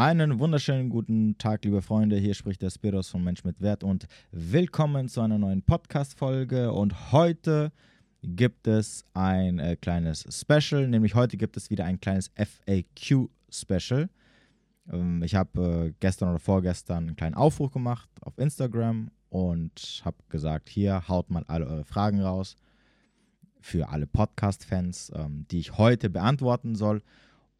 Einen wunderschönen guten Tag, liebe Freunde. Hier spricht der Spiros von Mensch mit Wert und willkommen zu einer neuen Podcast-Folge. Und heute gibt es ein äh, kleines Special, nämlich heute gibt es wieder ein kleines FAQ-Special. Ähm, ich habe äh, gestern oder vorgestern einen kleinen Aufruf gemacht auf Instagram und habe gesagt: Hier haut mal alle eure Fragen raus für alle Podcast-Fans, ähm, die ich heute beantworten soll.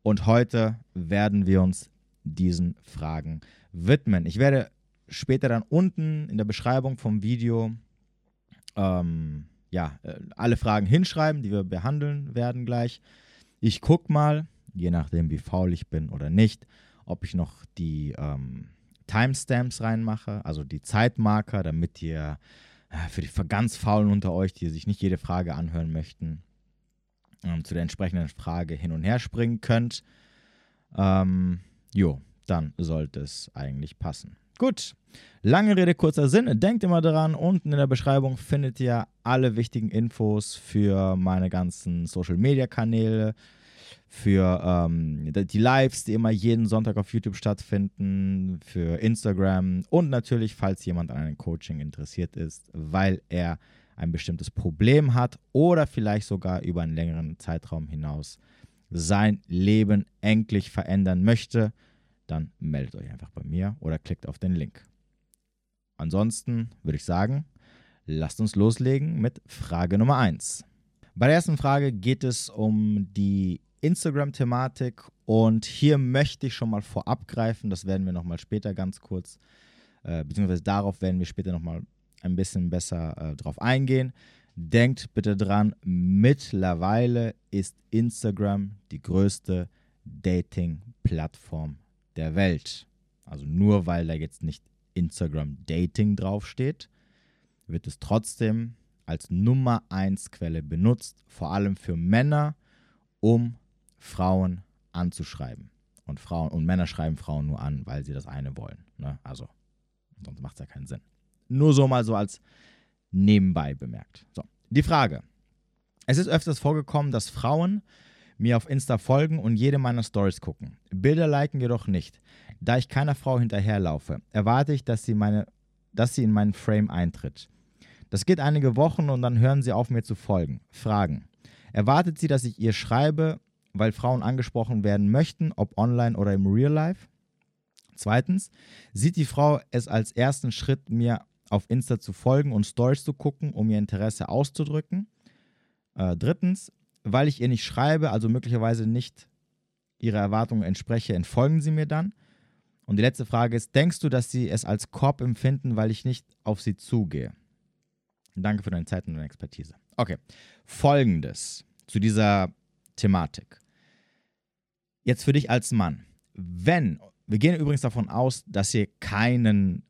Und heute werden wir uns diesen Fragen widmen. Ich werde später dann unten in der Beschreibung vom Video ähm, ja, äh, alle Fragen hinschreiben, die wir behandeln werden gleich. Ich gucke mal, je nachdem wie faul ich bin oder nicht, ob ich noch die ähm, Timestamps reinmache, also die Zeitmarker, damit ihr äh, für die ganz Faulen unter euch, die sich nicht jede Frage anhören möchten, ähm, zu der entsprechenden Frage hin und her springen könnt. Ähm, jo, dann sollte es eigentlich passen. Gut, lange Rede, kurzer Sinn. Denkt immer daran, unten in der Beschreibung findet ihr alle wichtigen Infos für meine ganzen Social-Media-Kanäle, für ähm, die Lives, die immer jeden Sonntag auf YouTube stattfinden, für Instagram und natürlich, falls jemand an einem Coaching interessiert ist, weil er ein bestimmtes Problem hat oder vielleicht sogar über einen längeren Zeitraum hinaus sein Leben endlich verändern möchte, dann meldet euch einfach bei mir oder klickt auf den Link. Ansonsten würde ich sagen, lasst uns loslegen mit Frage Nummer 1. Bei der ersten Frage geht es um die Instagram-Thematik und hier möchte ich schon mal vorab greifen, das werden wir nochmal später ganz kurz, äh, beziehungsweise darauf werden wir später nochmal ein bisschen besser äh, drauf eingehen. Denkt bitte dran, mittlerweile ist Instagram die größte Dating-Plattform der Welt. Also nur weil da jetzt nicht Instagram Dating draufsteht, wird es trotzdem als Nummer 1 Quelle benutzt, vor allem für Männer, um Frauen anzuschreiben. Und Frauen und Männer schreiben Frauen nur an, weil sie das eine wollen. Ne? Also, sonst macht es ja keinen Sinn. Nur so mal so als nebenbei bemerkt. So, die Frage. Es ist öfters vorgekommen, dass Frauen mir auf Insta folgen und jede meiner Stories gucken. Bilder liken jedoch nicht. Da ich keiner Frau hinterherlaufe, erwarte ich, dass sie, meine, dass sie in meinen Frame eintritt. Das geht einige Wochen und dann hören sie auf, mir zu folgen. Fragen. Erwartet sie, dass ich ihr schreibe, weil Frauen angesprochen werden möchten, ob online oder im Real Life? Zweitens, sieht die Frau es als ersten Schritt, mir auf Insta zu folgen und Stories zu gucken, um ihr Interesse auszudrücken? Äh, drittens, weil ich ihr nicht schreibe, also möglicherweise nicht ihrer Erwartungen entspreche, entfolgen sie mir dann? Und die letzte Frage ist, denkst du, dass sie es als Korb empfinden, weil ich nicht auf sie zugehe? Danke für deine Zeit und deine Expertise. Okay, folgendes zu dieser Thematik. Jetzt für dich als Mann. Wenn, wir gehen übrigens davon aus, dass ihr keinen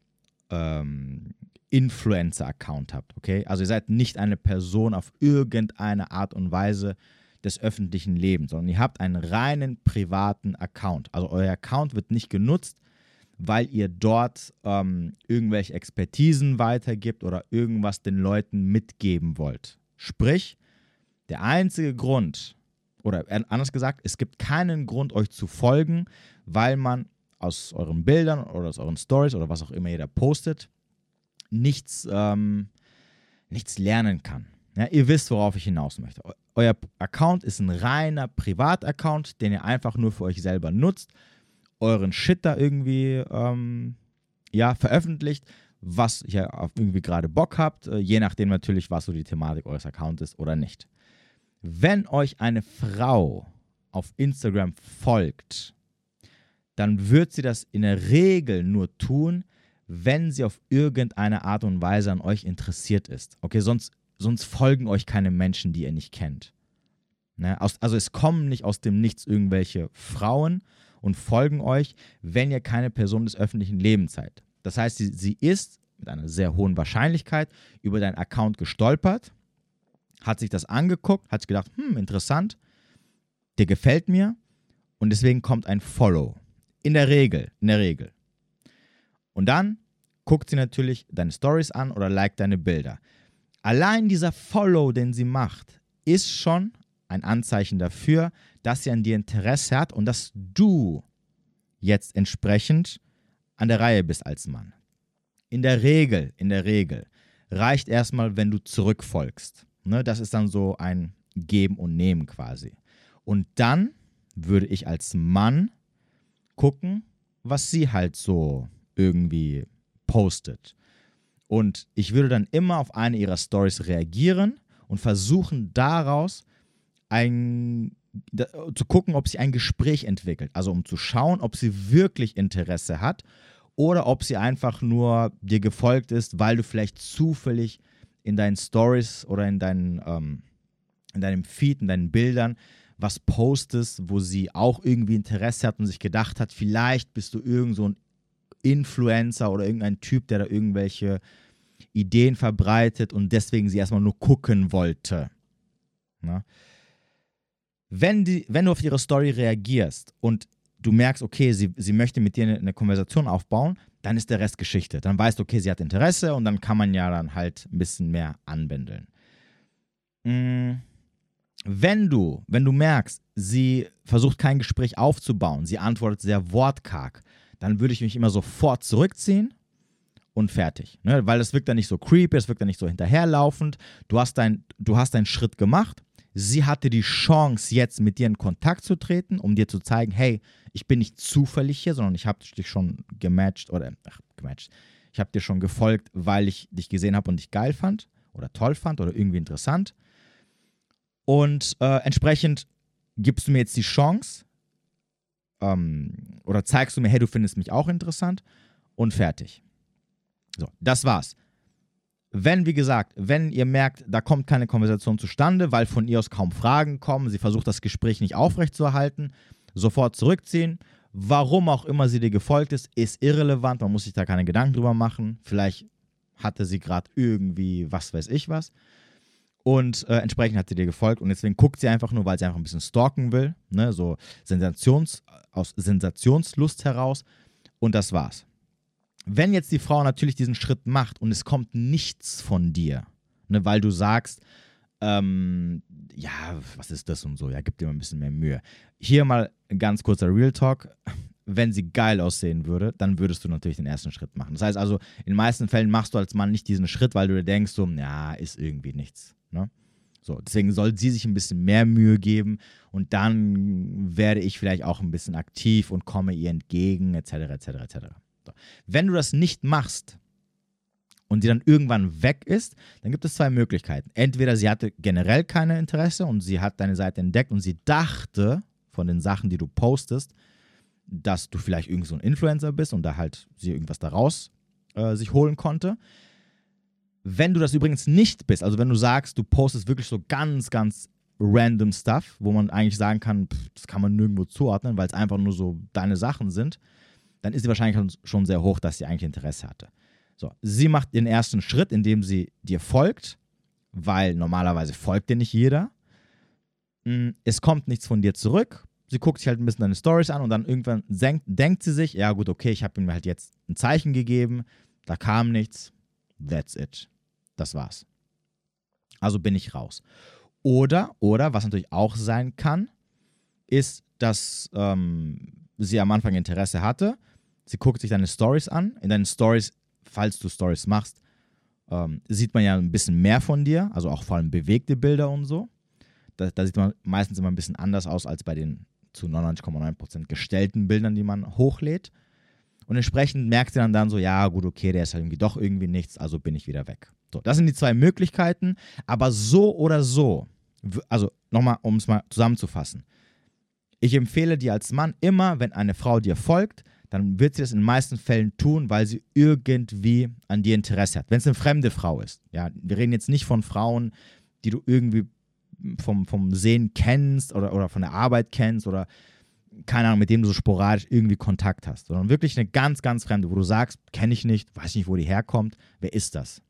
ähm, Influencer-Account habt, okay? Also ihr seid nicht eine Person auf irgendeine Art und Weise des öffentlichen Lebens, sondern ihr habt einen reinen privaten Account. Also euer Account wird nicht genutzt, weil ihr dort ähm, irgendwelche Expertisen weitergibt oder irgendwas den Leuten mitgeben wollt. Sprich, der einzige Grund, oder anders gesagt, es gibt keinen Grund, euch zu folgen, weil man aus euren Bildern oder aus euren Stories oder was auch immer ihr da postet, nichts, ähm, nichts lernen kann. Ja, ihr wisst, worauf ich hinaus möchte. Euer Account ist ein reiner Privataccount, den ihr einfach nur für euch selber nutzt, euren Shit da irgendwie ähm, ja, veröffentlicht, was ihr irgendwie gerade Bock habt, äh, je nachdem natürlich, was so die Thematik eures Accounts ist oder nicht. Wenn euch eine Frau auf Instagram folgt, dann wird sie das in der Regel nur tun, wenn sie auf irgendeine Art und Weise an euch interessiert ist. Okay, sonst, sonst folgen euch keine Menschen, die ihr nicht kennt. Ne? Aus, also es kommen nicht aus dem Nichts irgendwelche Frauen und folgen euch, wenn ihr keine Person des öffentlichen Lebens seid. Das heißt, sie, sie ist mit einer sehr hohen Wahrscheinlichkeit über deinen Account gestolpert, hat sich das angeguckt, hat gedacht, hm, interessant, der gefällt mir und deswegen kommt ein Follow. In der Regel, in der Regel. Und dann guckt sie natürlich deine Stories an oder liked deine Bilder. Allein dieser Follow, den sie macht, ist schon ein Anzeichen dafür, dass sie an dir Interesse hat und dass du jetzt entsprechend an der Reihe bist als Mann. In der Regel, in der Regel reicht erstmal, wenn du zurückfolgst. Ne, das ist dann so ein Geben und Nehmen quasi. Und dann würde ich als Mann gucken, was sie halt so irgendwie postet. Und ich würde dann immer auf eine ihrer Stories reagieren und versuchen daraus ein, da, zu gucken, ob sie ein Gespräch entwickelt. Also um zu schauen, ob sie wirklich Interesse hat oder ob sie einfach nur dir gefolgt ist, weil du vielleicht zufällig in deinen Stories oder in, deinen, ähm, in deinem Feed, in deinen Bildern was postest, wo sie auch irgendwie Interesse hat und sich gedacht hat, vielleicht bist du irgend so ein Influencer oder irgendein Typ, der da irgendwelche Ideen verbreitet und deswegen sie erstmal nur gucken wollte. Na? Wenn, die, wenn du auf ihre Story reagierst und du merkst, okay, sie, sie möchte mit dir eine, eine Konversation aufbauen, dann ist der Rest Geschichte. Dann weißt du, okay, sie hat Interesse und dann kann man ja dann halt ein bisschen mehr anbändeln. Mhm wenn du, wenn du merkst, sie versucht kein Gespräch aufzubauen, sie antwortet sehr wortkarg, dann würde ich mich immer sofort zurückziehen und fertig. Ne? Weil es wirkt dann nicht so creepy, es wirkt dann nicht so hinterherlaufend. Du hast, dein, du hast deinen Schritt gemacht. Sie hatte die Chance, jetzt mit dir in Kontakt zu treten, um dir zu zeigen, hey, ich bin nicht zufällig hier, sondern ich habe dich schon gematcht oder ach, gematcht. Ich habe dir schon gefolgt, weil ich dich gesehen habe und dich geil fand oder toll fand oder irgendwie interessant. Und äh, entsprechend gibst du mir jetzt die Chance ähm, oder zeigst du mir, hey, du findest mich auch interessant und fertig. So, das war's. Wenn, wie gesagt, wenn ihr merkt, da kommt keine Konversation zustande, weil von ihr aus kaum Fragen kommen, sie versucht das Gespräch nicht aufrechtzuerhalten, sofort zurückziehen. Warum auch immer sie dir gefolgt ist, ist irrelevant. Man muss sich da keine Gedanken drüber machen. Vielleicht hatte sie gerade irgendwie was weiß ich was. Und äh, entsprechend hat sie dir gefolgt und deswegen guckt sie einfach nur, weil sie einfach ein bisschen stalken will, ne? so Sensations, aus Sensationslust heraus. Und das war's. Wenn jetzt die Frau natürlich diesen Schritt macht und es kommt nichts von dir, ne, weil du sagst, ähm, ja, was ist das und so, ja, gib dir mal ein bisschen mehr Mühe. Hier mal ein ganz kurzer Real Talk. Wenn sie geil aussehen würde, dann würdest du natürlich den ersten Schritt machen. Das heißt also, in den meisten Fällen machst du als Mann nicht diesen Schritt, weil du dir denkst, so, ja, ist irgendwie nichts. Ne? So, deswegen soll sie sich ein bisschen mehr Mühe geben und dann werde ich vielleicht auch ein bisschen aktiv und komme ihr entgegen, etc., etc., etc. So. Wenn du das nicht machst und sie dann irgendwann weg ist, dann gibt es zwei Möglichkeiten. Entweder sie hatte generell keine Interesse und sie hat deine Seite entdeckt und sie dachte von den Sachen, die du postest, dass du vielleicht irgend so ein Influencer bist und da halt sie irgendwas daraus äh, sich holen konnte. Wenn du das übrigens nicht bist, also wenn du sagst, du postest wirklich so ganz, ganz random Stuff, wo man eigentlich sagen kann, pff, das kann man nirgendwo zuordnen, weil es einfach nur so deine Sachen sind, dann ist die Wahrscheinlichkeit schon sehr hoch, dass sie eigentlich Interesse hatte. So, sie macht den ersten Schritt, indem sie dir folgt, weil normalerweise folgt dir nicht jeder. Mm, es kommt nichts von dir zurück. Sie guckt sich halt ein bisschen deine Stories an und dann irgendwann denkt, denkt sie sich, ja gut, okay, ich habe ihm halt jetzt ein Zeichen gegeben, da kam nichts, That's it. Das war's. Also bin ich raus. Oder, oder, was natürlich auch sein kann, ist, dass ähm, sie am Anfang Interesse hatte. Sie guckt sich deine Stories an. In deinen Stories, falls du Stories machst, ähm, sieht man ja ein bisschen mehr von dir, also auch vor allem bewegte Bilder und so. Da, da sieht man meistens immer ein bisschen anders aus als bei den zu 99,9% gestellten Bildern, die man hochlädt. Und entsprechend merkt sie dann, dann so, ja, gut, okay, der ist halt irgendwie doch irgendwie nichts, also bin ich wieder weg. So, das sind die zwei Möglichkeiten, aber so oder so, also nochmal, um es mal zusammenzufassen. Ich empfehle dir als Mann immer, wenn eine Frau dir folgt, dann wird sie das in den meisten Fällen tun, weil sie irgendwie an dir Interesse hat. Wenn es eine fremde Frau ist. Ja, wir reden jetzt nicht von Frauen, die du irgendwie vom, vom Sehen kennst oder, oder von der Arbeit kennst oder keine Ahnung, mit dem du so sporadisch irgendwie Kontakt hast, sondern wirklich eine ganz, ganz fremde, wo du sagst, kenne ich nicht, weiß nicht, wo die herkommt, wer ist das?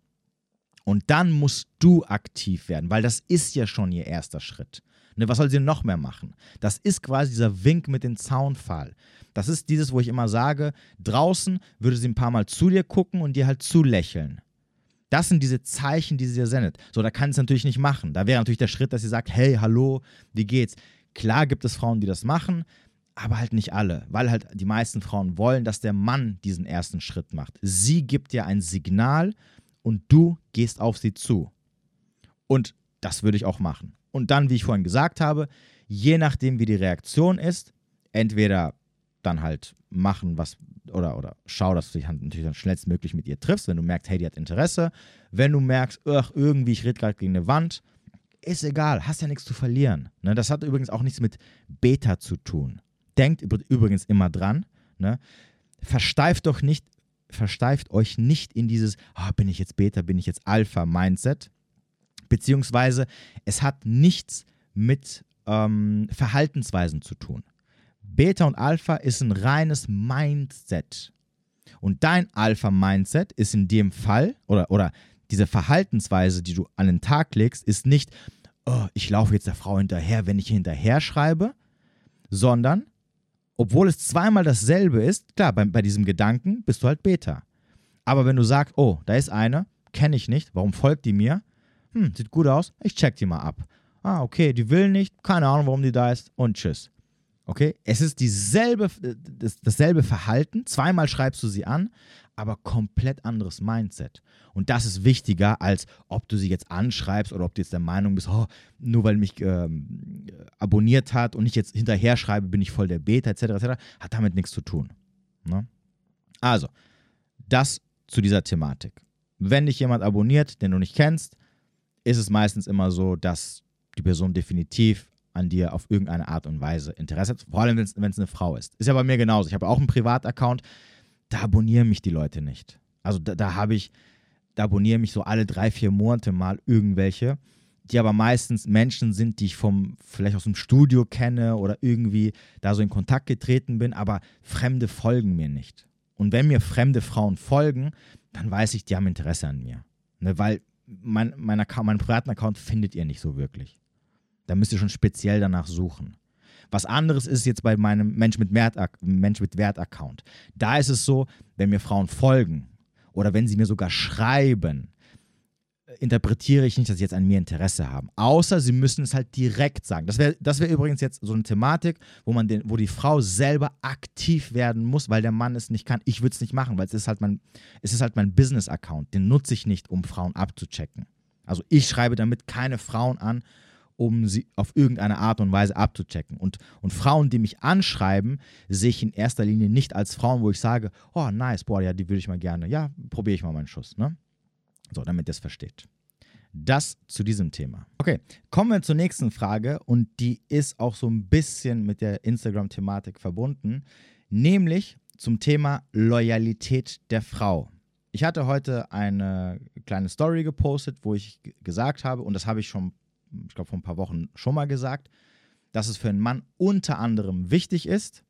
Und dann musst du aktiv werden, weil das ist ja schon ihr erster Schritt. Ne, was soll sie noch mehr machen? Das ist quasi dieser Wink mit dem Zaunfall. Das ist dieses, wo ich immer sage, draußen würde sie ein paar Mal zu dir gucken und dir halt zulächeln. Das sind diese Zeichen, die sie dir sendet. So, da kann sie es natürlich nicht machen. Da wäre natürlich der Schritt, dass sie sagt, hey, hallo, wie geht's? Klar gibt es Frauen, die das machen, aber halt nicht alle, weil halt die meisten Frauen wollen, dass der Mann diesen ersten Schritt macht. Sie gibt dir ein Signal und du gehst auf sie zu. Und das würde ich auch machen. Und dann, wie ich vorhin gesagt habe, je nachdem, wie die Reaktion ist, entweder dann halt machen, was oder, oder schau, dass du dich natürlich dann schnellstmöglich mit ihr triffst, wenn du merkst, hey, die hat Interesse. Wenn du merkst, ach, irgendwie, ich rede gerade gegen eine Wand, ist egal, hast ja nichts zu verlieren. Ne? Das hat übrigens auch nichts mit Beta zu tun. Denkt übrigens immer dran, ne? versteift doch nicht, versteift euch nicht in dieses, oh, bin ich jetzt Beta, bin ich jetzt Alpha-Mindset, beziehungsweise es hat nichts mit ähm, Verhaltensweisen zu tun. Beta und Alpha ist ein reines Mindset. Und dein Alpha-Mindset ist in dem Fall, oder, oder diese Verhaltensweise, die du an den Tag legst, ist nicht, oh, ich laufe jetzt der Frau hinterher, wenn ich hinterher schreibe, sondern, obwohl es zweimal dasselbe ist, klar, bei, bei diesem Gedanken bist du halt Beta. Aber wenn du sagst, oh, da ist eine, kenne ich nicht, warum folgt die mir? Hm, sieht gut aus, ich check die mal ab. Ah, okay, die will nicht, keine Ahnung, warum die da ist und tschüss. Okay? Es ist dieselbe, das, dasselbe Verhalten. Zweimal schreibst du sie an, aber komplett anderes Mindset. Und das ist wichtiger, als ob du sie jetzt anschreibst oder ob du jetzt der Meinung bist, oh, nur weil mich ähm, abonniert hat und ich jetzt hinterher schreibe, bin ich voll der Beta, etc., etc., hat damit nichts zu tun. Ne? Also, das zu dieser Thematik. Wenn dich jemand abonniert, den du nicht kennst, ist es meistens immer so, dass die Person definitiv an dir auf irgendeine Art und Weise Interesse hat. Vor allem, wenn es eine Frau ist. Ist ja bei mir genauso. Ich habe auch einen Privataccount, da abonnieren mich die Leute nicht. Also da, da habe ich, da abonnieren mich so alle drei, vier Monate mal irgendwelche, die aber meistens Menschen sind, die ich vom, vielleicht aus dem Studio kenne oder irgendwie da so in Kontakt getreten bin, aber Fremde folgen mir nicht. Und wenn mir fremde Frauen folgen, dann weiß ich, die haben Interesse an mir. Ne, weil mein, mein, Account, meinen privaten Account findet ihr nicht so wirklich. Da müsst ihr schon speziell danach suchen. Was anderes ist jetzt bei meinem Mensch mit, Wert, Mensch mit Wert Account. Da ist es so, wenn mir Frauen folgen oder wenn sie mir sogar schreiben, interpretiere ich nicht, dass sie jetzt an mir Interesse haben. Außer sie müssen es halt direkt sagen. Das wäre das wär übrigens jetzt so eine Thematik, wo, man den, wo die Frau selber aktiv werden muss, weil der Mann es nicht kann. Ich würde es nicht machen, weil es ist halt mein, es ist halt mein Business-Account. Den nutze ich nicht, um Frauen abzuchecken. Also ich schreibe damit keine Frauen an, um sie auf irgendeine Art und Weise abzuchecken. Und, und Frauen, die mich anschreiben, sehe ich in erster Linie nicht als Frauen, wo ich sage, oh nice, boah, ja, die würde ich mal gerne, ja, probiere ich mal meinen Schuss. Ne? So, damit ihr es versteht. Das zu diesem Thema. Okay, kommen wir zur nächsten Frage und die ist auch so ein bisschen mit der Instagram-Thematik verbunden, nämlich zum Thema Loyalität der Frau. Ich hatte heute eine kleine Story gepostet, wo ich gesagt habe, und das habe ich schon ich glaube, vor ein paar Wochen schon mal gesagt, dass es für einen Mann unter anderem wichtig ist,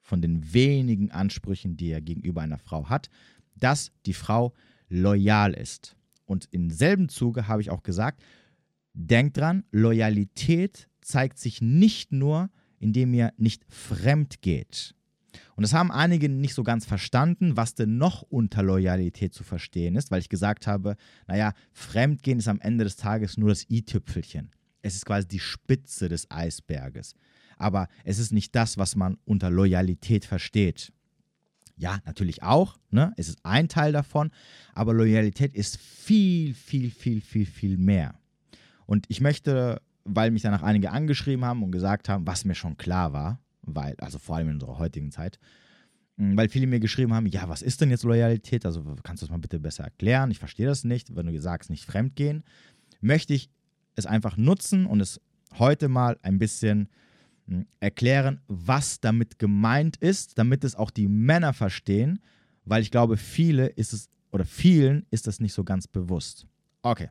von den wenigen Ansprüchen, die er gegenüber einer Frau hat, dass die Frau loyal ist. Und im selben Zuge habe ich auch gesagt, denkt dran, Loyalität zeigt sich nicht nur, indem ihr nicht fremd geht. Und das haben einige nicht so ganz verstanden, was denn noch unter Loyalität zu verstehen ist, weil ich gesagt habe, naja, Fremdgehen ist am Ende des Tages nur das i-Tüpfelchen. Es ist quasi die Spitze des Eisberges. Aber es ist nicht das, was man unter Loyalität versteht. Ja, natürlich auch, ne? es ist ein Teil davon, aber Loyalität ist viel, viel, viel, viel, viel mehr. Und ich möchte, weil mich danach einige angeschrieben haben und gesagt haben, was mir schon klar war, weil, also vor allem in unserer heutigen Zeit, hm, weil viele mir geschrieben haben, ja, was ist denn jetzt Loyalität? Also kannst du das mal bitte besser erklären? Ich verstehe das nicht. Wenn du sagst, nicht fremdgehen, möchte ich es einfach nutzen und es heute mal ein bisschen hm, erklären, was damit gemeint ist, damit es auch die Männer verstehen, weil ich glaube, viele ist es oder vielen ist das nicht so ganz bewusst. Okay.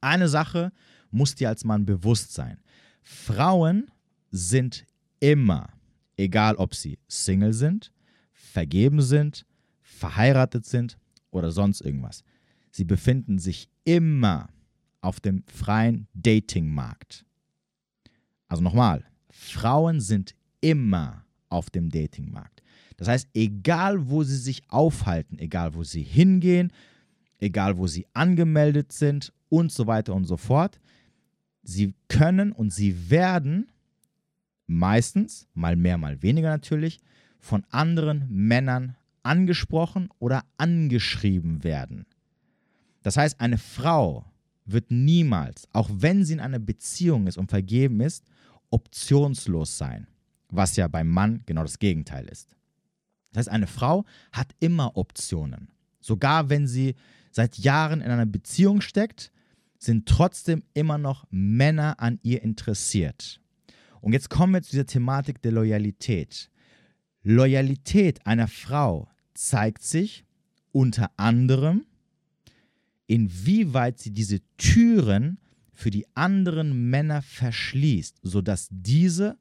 Eine Sache muss dir als Mann bewusst sein. Frauen sind immer, egal ob sie Single sind, vergeben sind, verheiratet sind oder sonst irgendwas. Sie befinden sich immer auf dem freien Datingmarkt. Also nochmal, Frauen sind immer auf dem Datingmarkt. Das heißt, egal wo sie sich aufhalten, egal wo sie hingehen, egal wo sie angemeldet sind und so weiter und so fort, sie können und sie werden meistens, mal mehr, mal weniger natürlich, von anderen Männern angesprochen oder angeschrieben werden. Das heißt, eine Frau wird niemals, auch wenn sie in einer Beziehung ist und vergeben ist, optionslos sein, was ja beim Mann genau das Gegenteil ist. Das heißt, eine Frau hat immer Optionen. Sogar wenn sie seit Jahren in einer Beziehung steckt, sind trotzdem immer noch Männer an ihr interessiert. Und jetzt kommen wir zu dieser Thematik der Loyalität. Loyalität einer Frau zeigt sich unter anderem, inwieweit sie diese Türen für die anderen Männer verschließt, sodass diese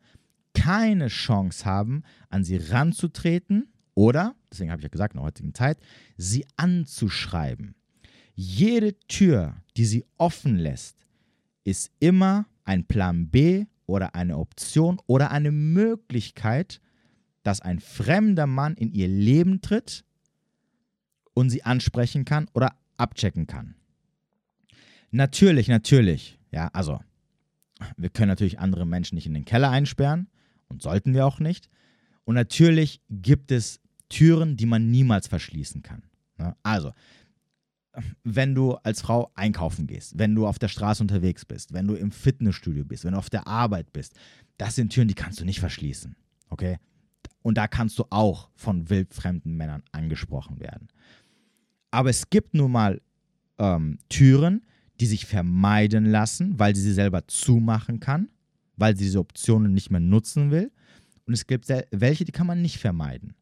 keine Chance haben, an sie ranzutreten oder, deswegen habe ich ja gesagt, in der heutigen Zeit, sie anzuschreiben. Jede Tür, die sie offen lässt, ist immer ein Plan B oder eine Option oder eine Möglichkeit, dass ein fremder Mann in ihr Leben tritt und sie ansprechen kann oder abchecken kann. Natürlich, natürlich, ja, also wir können natürlich andere Menschen nicht in den Keller einsperren und sollten wir auch nicht. Und natürlich gibt es Türen, die man niemals verschließen kann. Ne? Also, wenn du als Frau einkaufen gehst, wenn du auf der Straße unterwegs bist, wenn du im Fitnessstudio bist, wenn du auf der Arbeit bist, das sind Türen, die kannst du nicht verschließen. Okay? Und da kannst du auch von wildfremden Männern angesprochen werden. Aber es gibt nun mal ähm, Türen, die sich vermeiden lassen, weil sie sie selber zumachen kann, weil sie diese Optionen nicht mehr nutzen will. Und es gibt welche, die kann man nicht vermeiden.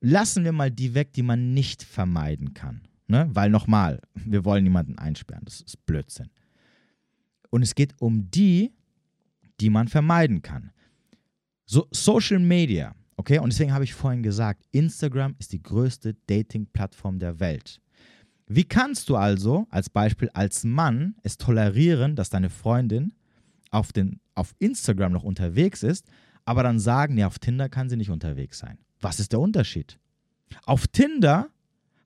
Lassen wir mal die weg, die man nicht vermeiden kann. Ne? Weil nochmal, wir wollen niemanden einsperren. Das ist Blödsinn. Und es geht um die, die man vermeiden kann. So, Social Media, okay? Und deswegen habe ich vorhin gesagt, Instagram ist die größte Dating-Plattform der Welt. Wie kannst du also als Beispiel als Mann es tolerieren, dass deine Freundin auf, den, auf Instagram noch unterwegs ist, aber dann sagen, nee, auf Tinder kann sie nicht unterwegs sein? Was ist der Unterschied? Auf Tinder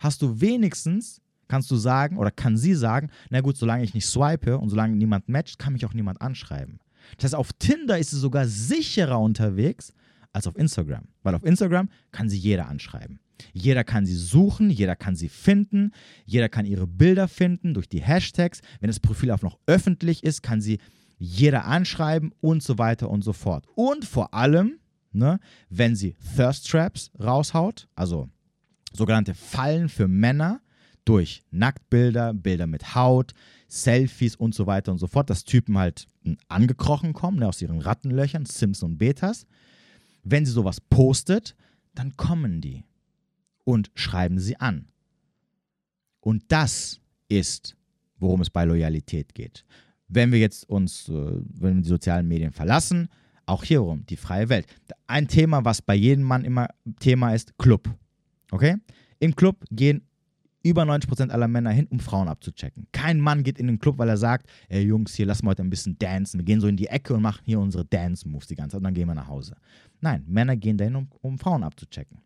hast du wenigstens, kannst du sagen, oder kann sie sagen, na gut, solange ich nicht swipe und solange niemand matcht, kann mich auch niemand anschreiben. Das heißt, auf Tinder ist sie sogar sicherer unterwegs als auf Instagram. Weil auf Instagram kann sie jeder anschreiben. Jeder kann sie suchen, jeder kann sie finden, jeder kann ihre Bilder finden durch die Hashtags. Wenn das Profil auch noch öffentlich ist, kann sie jeder anschreiben und so weiter und so fort. Und vor allem, ne, wenn sie Thirst Traps raushaut, also sogenannte Fallen für Männer durch Nacktbilder, Bilder mit Haut, Selfies und so weiter und so fort, dass Typen halt angekrochen kommen ne, aus ihren Rattenlöchern, Sims und Betas. Wenn sie sowas postet, dann kommen die und schreiben sie an. Und das ist, worum es bei Loyalität geht. Wenn wir jetzt uns, äh, wenn wir die sozialen Medien verlassen, auch hierum, die freie Welt. Ein Thema, was bei jedem Mann immer Thema ist, Club. Okay? Im Club gehen über 90% aller Männer hin, um Frauen abzuchecken. Kein Mann geht in den Club, weil er sagt, ey Jungs, hier lassen wir heute ein bisschen dancen. Wir gehen so in die Ecke und machen hier unsere Dance-Moves die ganze Zeit und dann gehen wir nach Hause. Nein, Männer gehen dahin, um, um Frauen abzuchecken.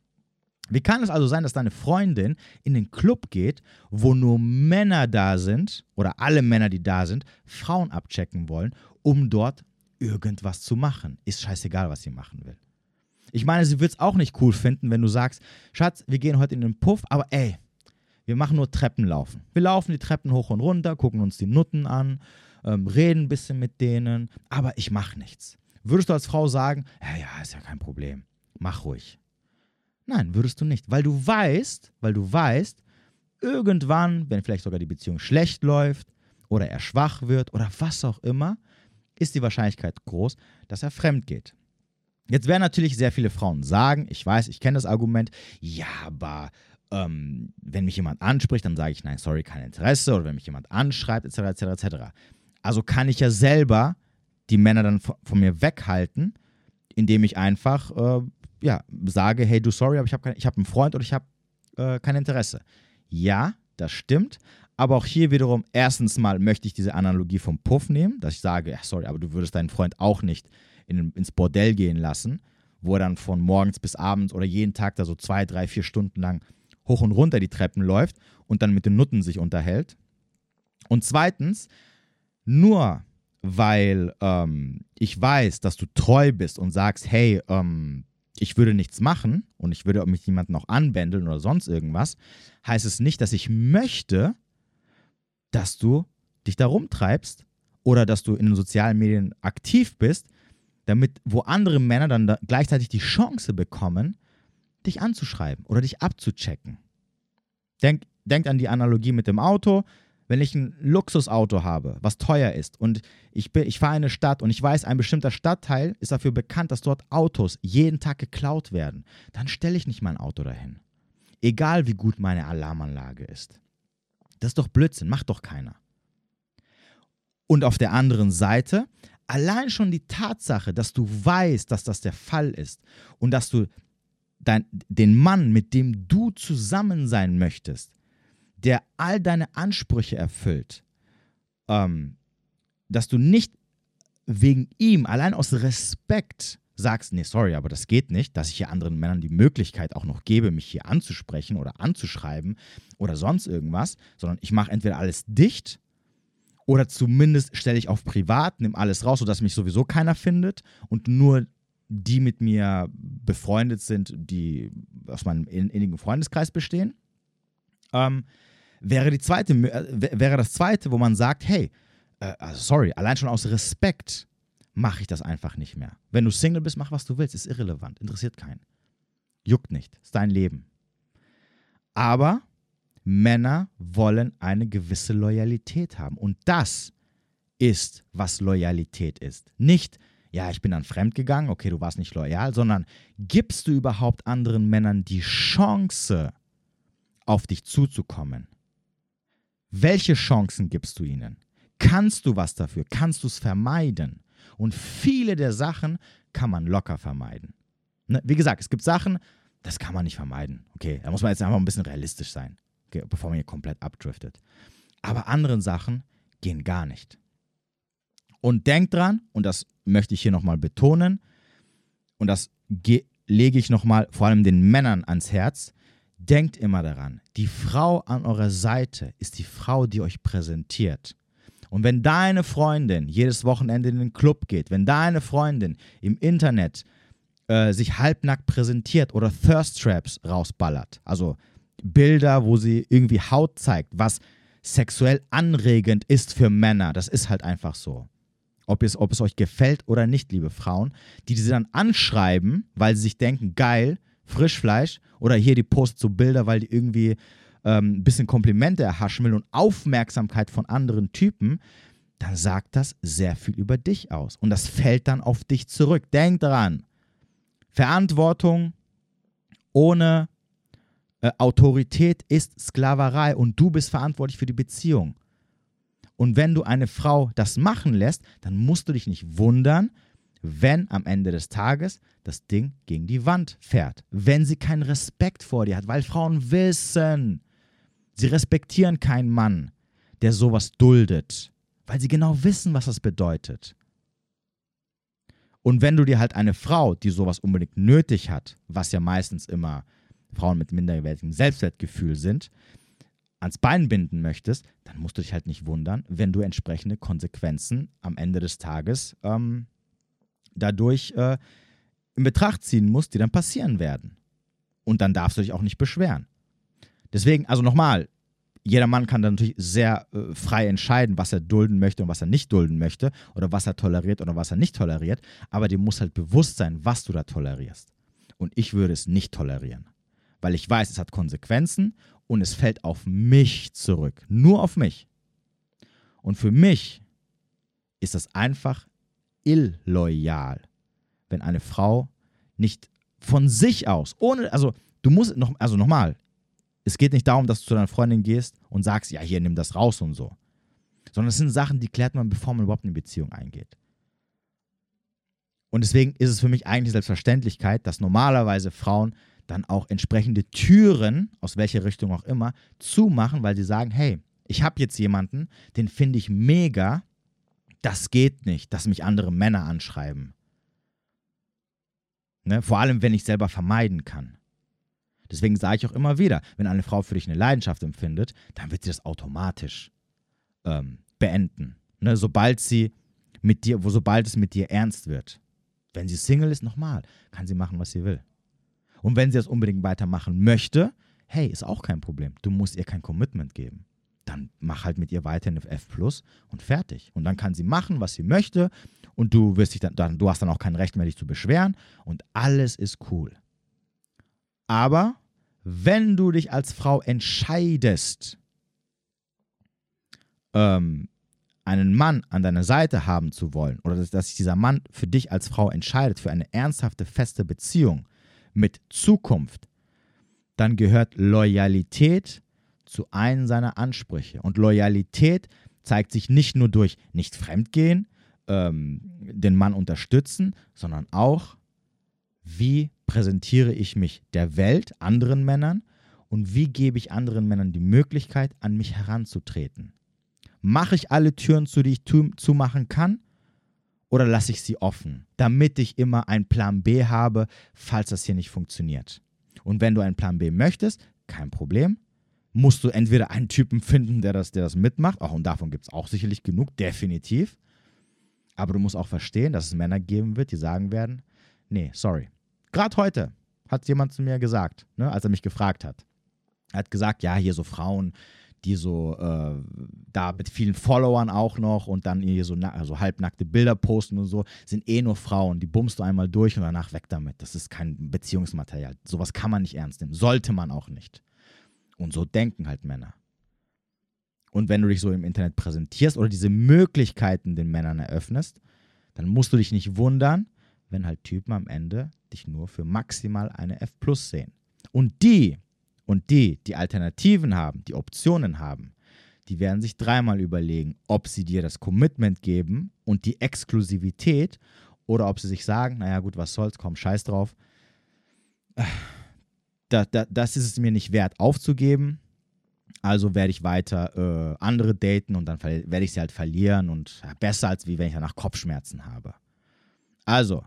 Wie kann es also sein, dass deine Freundin in den Club geht, wo nur Männer da sind oder alle Männer, die da sind, Frauen abchecken wollen, um dort irgendwas zu machen? Ist scheißegal, was sie machen will. Ich meine, sie wird es auch nicht cool finden, wenn du sagst, Schatz, wir gehen heute in den Puff, aber ey, wir machen nur Treppenlaufen. Wir laufen die Treppen hoch und runter, gucken uns die Nutten an, ähm, reden ein bisschen mit denen, aber ich mache nichts. Würdest du als Frau sagen, ja, ja, ist ja kein Problem, mach ruhig. Nein, würdest du nicht, weil du weißt, weil du weißt, irgendwann, wenn vielleicht sogar die Beziehung schlecht läuft oder er schwach wird oder was auch immer, ist die Wahrscheinlichkeit groß, dass er fremd geht. Jetzt werden natürlich sehr viele Frauen sagen, ich weiß, ich kenne das Argument, ja, aber ähm, wenn mich jemand anspricht, dann sage ich, nein, sorry, kein Interesse, oder wenn mich jemand anschreibt, etc., etc., etc. Also kann ich ja selber die Männer dann von, von mir weghalten, indem ich einfach äh, ja, sage, hey, du, sorry, aber ich habe hab einen Freund oder ich habe äh, kein Interesse. Ja, das stimmt, aber auch hier wiederum, erstens mal möchte ich diese Analogie vom Puff nehmen, dass ich sage, ja, sorry, aber du würdest deinen Freund auch nicht in, ins Bordell gehen lassen, wo er dann von morgens bis abends oder jeden Tag da so zwei, drei, vier Stunden lang hoch und runter die Treppen läuft und dann mit den Nutten sich unterhält. Und zweitens, nur weil ähm, ich weiß, dass du treu bist und sagst, hey, ähm, ich würde nichts machen und ich würde mich jemanden noch anbändeln oder sonst irgendwas, heißt es nicht, dass ich möchte, dass du dich da rumtreibst oder dass du in den sozialen Medien aktiv bist, damit wo andere Männer dann da gleichzeitig die Chance bekommen, dich anzuschreiben oder dich abzuchecken. Denk, denk an die Analogie mit dem Auto. Wenn ich ein Luxusauto habe, was teuer ist und ich, ich fahre in eine Stadt und ich weiß, ein bestimmter Stadtteil ist dafür bekannt, dass dort Autos jeden Tag geklaut werden, dann stelle ich nicht mein Auto dahin. Egal wie gut meine Alarmanlage ist. Das ist doch Blödsinn, macht doch keiner. Und auf der anderen Seite, allein schon die Tatsache, dass du weißt, dass das der Fall ist und dass du dein, den Mann, mit dem du zusammen sein möchtest, der all deine Ansprüche erfüllt, ähm, dass du nicht wegen ihm, allein aus Respekt, sagst, nee, sorry, aber das geht nicht, dass ich hier anderen Männern die Möglichkeit auch noch gebe, mich hier anzusprechen oder anzuschreiben oder sonst irgendwas, sondern ich mache entweder alles dicht oder zumindest stelle ich auf privat, nehme alles raus, sodass mich sowieso keiner findet und nur die mit mir befreundet sind, die aus meinem innigen Freundeskreis bestehen. Ähm, wäre, die zweite, äh, wäre das zweite, wo man sagt, hey, äh, also sorry, allein schon aus Respekt mache ich das einfach nicht mehr. Wenn du Single bist, mach was du willst, ist irrelevant, interessiert keinen. Juckt nicht, ist dein Leben. Aber Männer wollen eine gewisse Loyalität haben. Und das ist, was Loyalität ist. Nicht, ja, ich bin dann fremdgegangen, okay, du warst nicht loyal, sondern gibst du überhaupt anderen Männern die Chance, auf dich zuzukommen? Welche Chancen gibst du ihnen? Kannst du was dafür? Kannst du es vermeiden? Und viele der Sachen kann man locker vermeiden. Ne? Wie gesagt, es gibt Sachen, das kann man nicht vermeiden. Okay, da muss man jetzt einfach ein bisschen realistisch sein, bevor man hier komplett abdriftet. Aber andere Sachen gehen gar nicht. Und denkt dran, und das möchte ich hier nochmal betonen, und das lege ich nochmal vor allem den Männern ans Herz, denkt immer daran, die Frau an eurer Seite ist die Frau, die euch präsentiert. Und wenn deine Freundin jedes Wochenende in den Club geht, wenn deine Freundin im Internet äh, sich halbnackt präsentiert oder Thirst Traps rausballert, also Bilder, wo sie irgendwie Haut zeigt, was sexuell anregend ist für Männer, das ist halt einfach so. Ob es, ob es euch gefällt oder nicht, liebe Frauen, die sie dann anschreiben, weil sie sich denken, geil, Frischfleisch, oder hier die postet so Bilder, weil die irgendwie ähm, ein bisschen Komplimente erhaschen will und Aufmerksamkeit von anderen Typen, dann sagt das sehr viel über dich aus. Und das fällt dann auf dich zurück. Denk daran, Verantwortung ohne äh, Autorität ist Sklaverei und du bist verantwortlich für die Beziehung. Und wenn du eine Frau das machen lässt, dann musst du dich nicht wundern, wenn am Ende des Tages das Ding gegen die Wand fährt. Wenn sie keinen Respekt vor dir hat, weil Frauen wissen, Sie respektieren keinen Mann, der sowas duldet, weil sie genau wissen, was das bedeutet. Und wenn du dir halt eine Frau, die sowas unbedingt nötig hat, was ja meistens immer Frauen mit minderwertigem Selbstwertgefühl sind, ans Bein binden möchtest, dann musst du dich halt nicht wundern, wenn du entsprechende Konsequenzen am Ende des Tages ähm, dadurch äh, in Betracht ziehen musst, die dann passieren werden. Und dann darfst du dich auch nicht beschweren. Deswegen, also nochmal, jeder Mann kann dann natürlich sehr äh, frei entscheiden, was er dulden möchte und was er nicht dulden möchte oder was er toleriert oder was er nicht toleriert, aber dir muss halt bewusst sein, was du da tolerierst. Und ich würde es nicht tolerieren, weil ich weiß, es hat Konsequenzen und es fällt auf mich zurück, nur auf mich. Und für mich ist das einfach illoyal, wenn eine Frau nicht von sich aus, ohne, also du musst noch, also nochmal, es geht nicht darum, dass du zu deiner Freundin gehst und sagst, ja, hier, nimm das raus und so. Sondern es sind Sachen, die klärt man, bevor man überhaupt in eine Beziehung eingeht. Und deswegen ist es für mich eigentlich Selbstverständlichkeit, dass normalerweise Frauen dann auch entsprechende Türen, aus welcher Richtung auch immer, zumachen, weil sie sagen, hey, ich habe jetzt jemanden, den finde ich mega, das geht nicht, dass mich andere Männer anschreiben. Ne? Vor allem, wenn ich selber vermeiden kann. Deswegen sage ich auch immer wieder, wenn eine Frau für dich eine Leidenschaft empfindet, dann wird sie das automatisch ähm, beenden. Ne? Sobald sie mit dir, sobald es mit dir ernst wird. Wenn sie Single ist, nochmal, kann sie machen, was sie will. Und wenn sie das unbedingt weitermachen möchte, hey, ist auch kein Problem. Du musst ihr kein Commitment geben. Dann mach halt mit ihr weiter eine F und fertig. Und dann kann sie machen, was sie möchte. Und du wirst dich dann, du hast dann auch kein Recht mehr, dich zu beschweren. Und alles ist cool. Aber wenn du dich als Frau entscheidest, ähm, einen Mann an deiner Seite haben zu wollen oder dass, dass sich dieser Mann für dich als Frau entscheidet, für eine ernsthafte, feste Beziehung mit Zukunft, dann gehört Loyalität zu einem seiner Ansprüche. Und Loyalität zeigt sich nicht nur durch nicht fremdgehen, ähm, den Mann unterstützen, sondern auch, wie präsentiere ich mich der Welt, anderen Männern und wie gebe ich anderen Männern die Möglichkeit, an mich heranzutreten. Mache ich alle Türen zu, die ich zumachen kann? Oder lasse ich sie offen, damit ich immer einen Plan B habe, falls das hier nicht funktioniert? Und wenn du einen Plan B möchtest, kein Problem. Musst du entweder einen Typen finden, der das, der das mitmacht, auch und davon gibt es auch sicherlich genug, definitiv. Aber du musst auch verstehen, dass es Männer geben wird, die sagen werden: Nee, sorry. Gerade heute hat jemand zu mir gesagt, ne, als er mich gefragt hat. Er hat gesagt: Ja, hier so Frauen, die so äh, da mit vielen Followern auch noch und dann hier so also halbnackte Bilder posten und so, sind eh nur Frauen. Die bummst du einmal durch und danach weg damit. Das ist kein Beziehungsmaterial. Sowas kann man nicht ernst nehmen. Sollte man auch nicht. Und so denken halt Männer. Und wenn du dich so im Internet präsentierst oder diese Möglichkeiten den Männern eröffnest, dann musst du dich nicht wundern, wenn halt Typen am Ende dich nur für maximal eine F Plus sehen. Und die und die, die Alternativen haben, die Optionen haben, die werden sich dreimal überlegen, ob sie dir das Commitment geben und die Exklusivität oder ob sie sich sagen, naja gut, was soll's, komm, scheiß drauf. Da, da, das ist es mir nicht wert aufzugeben. Also werde ich weiter äh, andere daten und dann werde ich sie halt verlieren und ja, besser als wie wenn ich danach Kopfschmerzen habe. Also,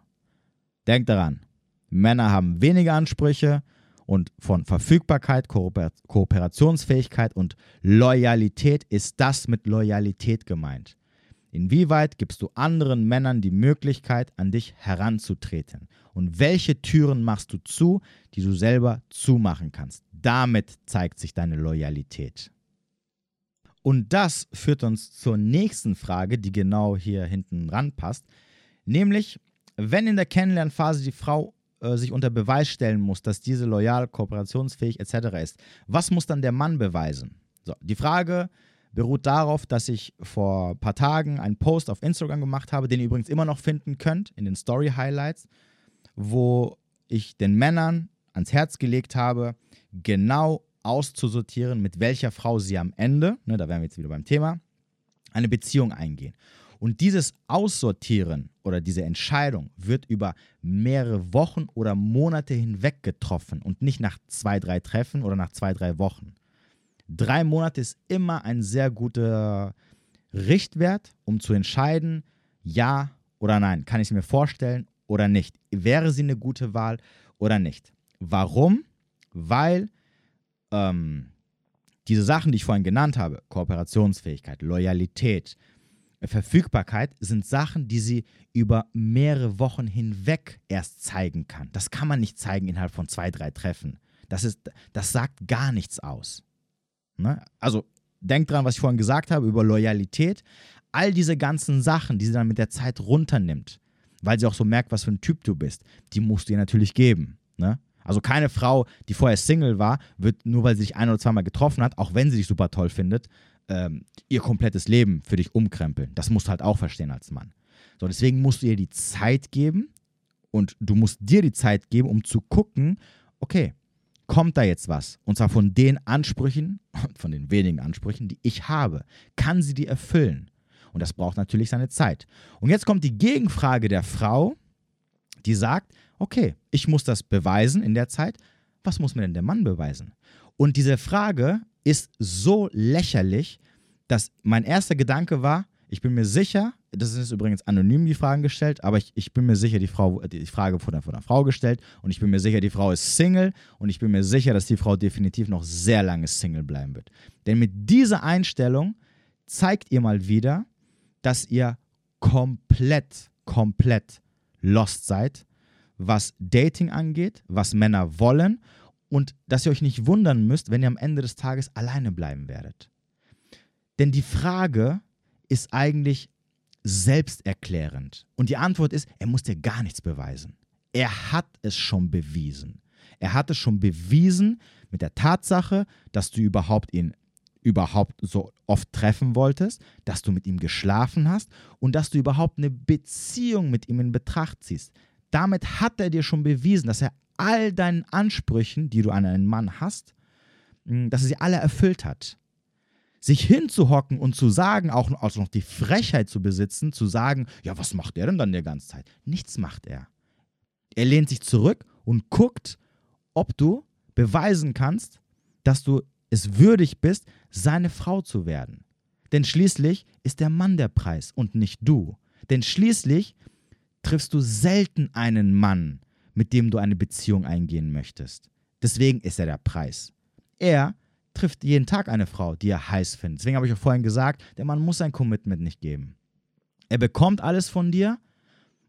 denkt daran, Männer haben weniger Ansprüche, und von Verfügbarkeit, Kooper Kooperationsfähigkeit und Loyalität ist das mit Loyalität gemeint. Inwieweit gibst du anderen Männern die Möglichkeit, an dich heranzutreten? Und welche Türen machst du zu, die du selber zumachen kannst? Damit zeigt sich deine Loyalität. Und das führt uns zur nächsten Frage, die genau hier hinten ranpasst. Nämlich, wenn in der Kennenlernphase die Frau äh, sich unter Beweis stellen muss, dass diese loyal, kooperationsfähig etc. ist, was muss dann der Mann beweisen? So, die Frage beruht darauf, dass ich vor ein paar Tagen einen Post auf Instagram gemacht habe, den ihr übrigens immer noch finden könnt in den Story Highlights, wo ich den Männern ans Herz gelegt habe, genau auszusortieren, mit welcher Frau sie am Ende, ne, da wären wir jetzt wieder beim Thema, eine Beziehung eingehen. Und dieses Aussortieren oder diese Entscheidung wird über mehrere Wochen oder Monate hinweg getroffen und nicht nach zwei, drei Treffen oder nach zwei, drei Wochen. Drei Monate ist immer ein sehr guter Richtwert, um zu entscheiden, ja oder nein. Kann ich es mir vorstellen oder nicht? Wäre sie eine gute Wahl oder nicht? Warum? Weil ähm, diese Sachen, die ich vorhin genannt habe, Kooperationsfähigkeit, Loyalität, Verfügbarkeit sind Sachen, die sie über mehrere Wochen hinweg erst zeigen kann. Das kann man nicht zeigen innerhalb von zwei, drei Treffen. Das, ist, das sagt gar nichts aus. Ne? Also denkt dran, was ich vorhin gesagt habe über Loyalität. All diese ganzen Sachen, die sie dann mit der Zeit runternimmt, weil sie auch so merkt, was für ein Typ du bist, die musst du ihr natürlich geben. Ne? Also keine Frau, die vorher Single war, wird nur weil sie sich ein oder zweimal getroffen hat, auch wenn sie dich super toll findet, ähm, ihr komplettes Leben für dich umkrempeln. Das musst du halt auch verstehen als Mann. So, deswegen musst du ihr die Zeit geben und du musst dir die Zeit geben, um zu gucken, okay, kommt da jetzt was? Und zwar von den Ansprüchen, von den wenigen Ansprüchen, die ich habe. Kann sie die erfüllen? Und das braucht natürlich seine Zeit. Und jetzt kommt die Gegenfrage der Frau, die sagt, okay, ich muss das beweisen in der Zeit. Was muss mir denn der Mann beweisen? Und diese Frage ist so lächerlich, dass mein erster Gedanke war, ich bin mir sicher, das ist übrigens anonym die Fragen gestellt, aber ich, ich bin mir sicher, die, Frau, die Frage wurde von einer Frau gestellt und ich bin mir sicher, die Frau ist Single und ich bin mir sicher, dass die Frau definitiv noch sehr lange Single bleiben wird. Denn mit dieser Einstellung zeigt ihr mal wieder, dass ihr komplett, komplett lost seid, was Dating angeht, was Männer wollen und dass ihr euch nicht wundern müsst, wenn ihr am Ende des Tages alleine bleiben werdet. Denn die Frage ist eigentlich selbsterklärend. Und die Antwort ist, er muss dir gar nichts beweisen. Er hat es schon bewiesen. Er hat es schon bewiesen mit der Tatsache, dass du überhaupt ihn überhaupt so oft treffen wolltest, dass du mit ihm geschlafen hast und dass du überhaupt eine Beziehung mit ihm in Betracht ziehst. Damit hat er dir schon bewiesen, dass er all deinen Ansprüchen, die du an einen Mann hast, hm, dass er sie alle erfüllt hat. Sich hinzuhocken und zu sagen, auch also noch die Frechheit zu besitzen, zu sagen, ja, was macht er denn dann die ganze Zeit? Nichts macht er. Er lehnt sich zurück und guckt, ob du beweisen kannst, dass du es würdig bist, seine Frau zu werden. Denn schließlich ist der Mann der Preis und nicht du. Denn schließlich triffst du selten einen Mann, mit dem du eine Beziehung eingehen möchtest. Deswegen ist er der Preis. Er trifft jeden Tag eine Frau, die er heiß findet. Deswegen habe ich auch vorhin gesagt, der Mann muss sein Commitment nicht geben. Er bekommt alles von dir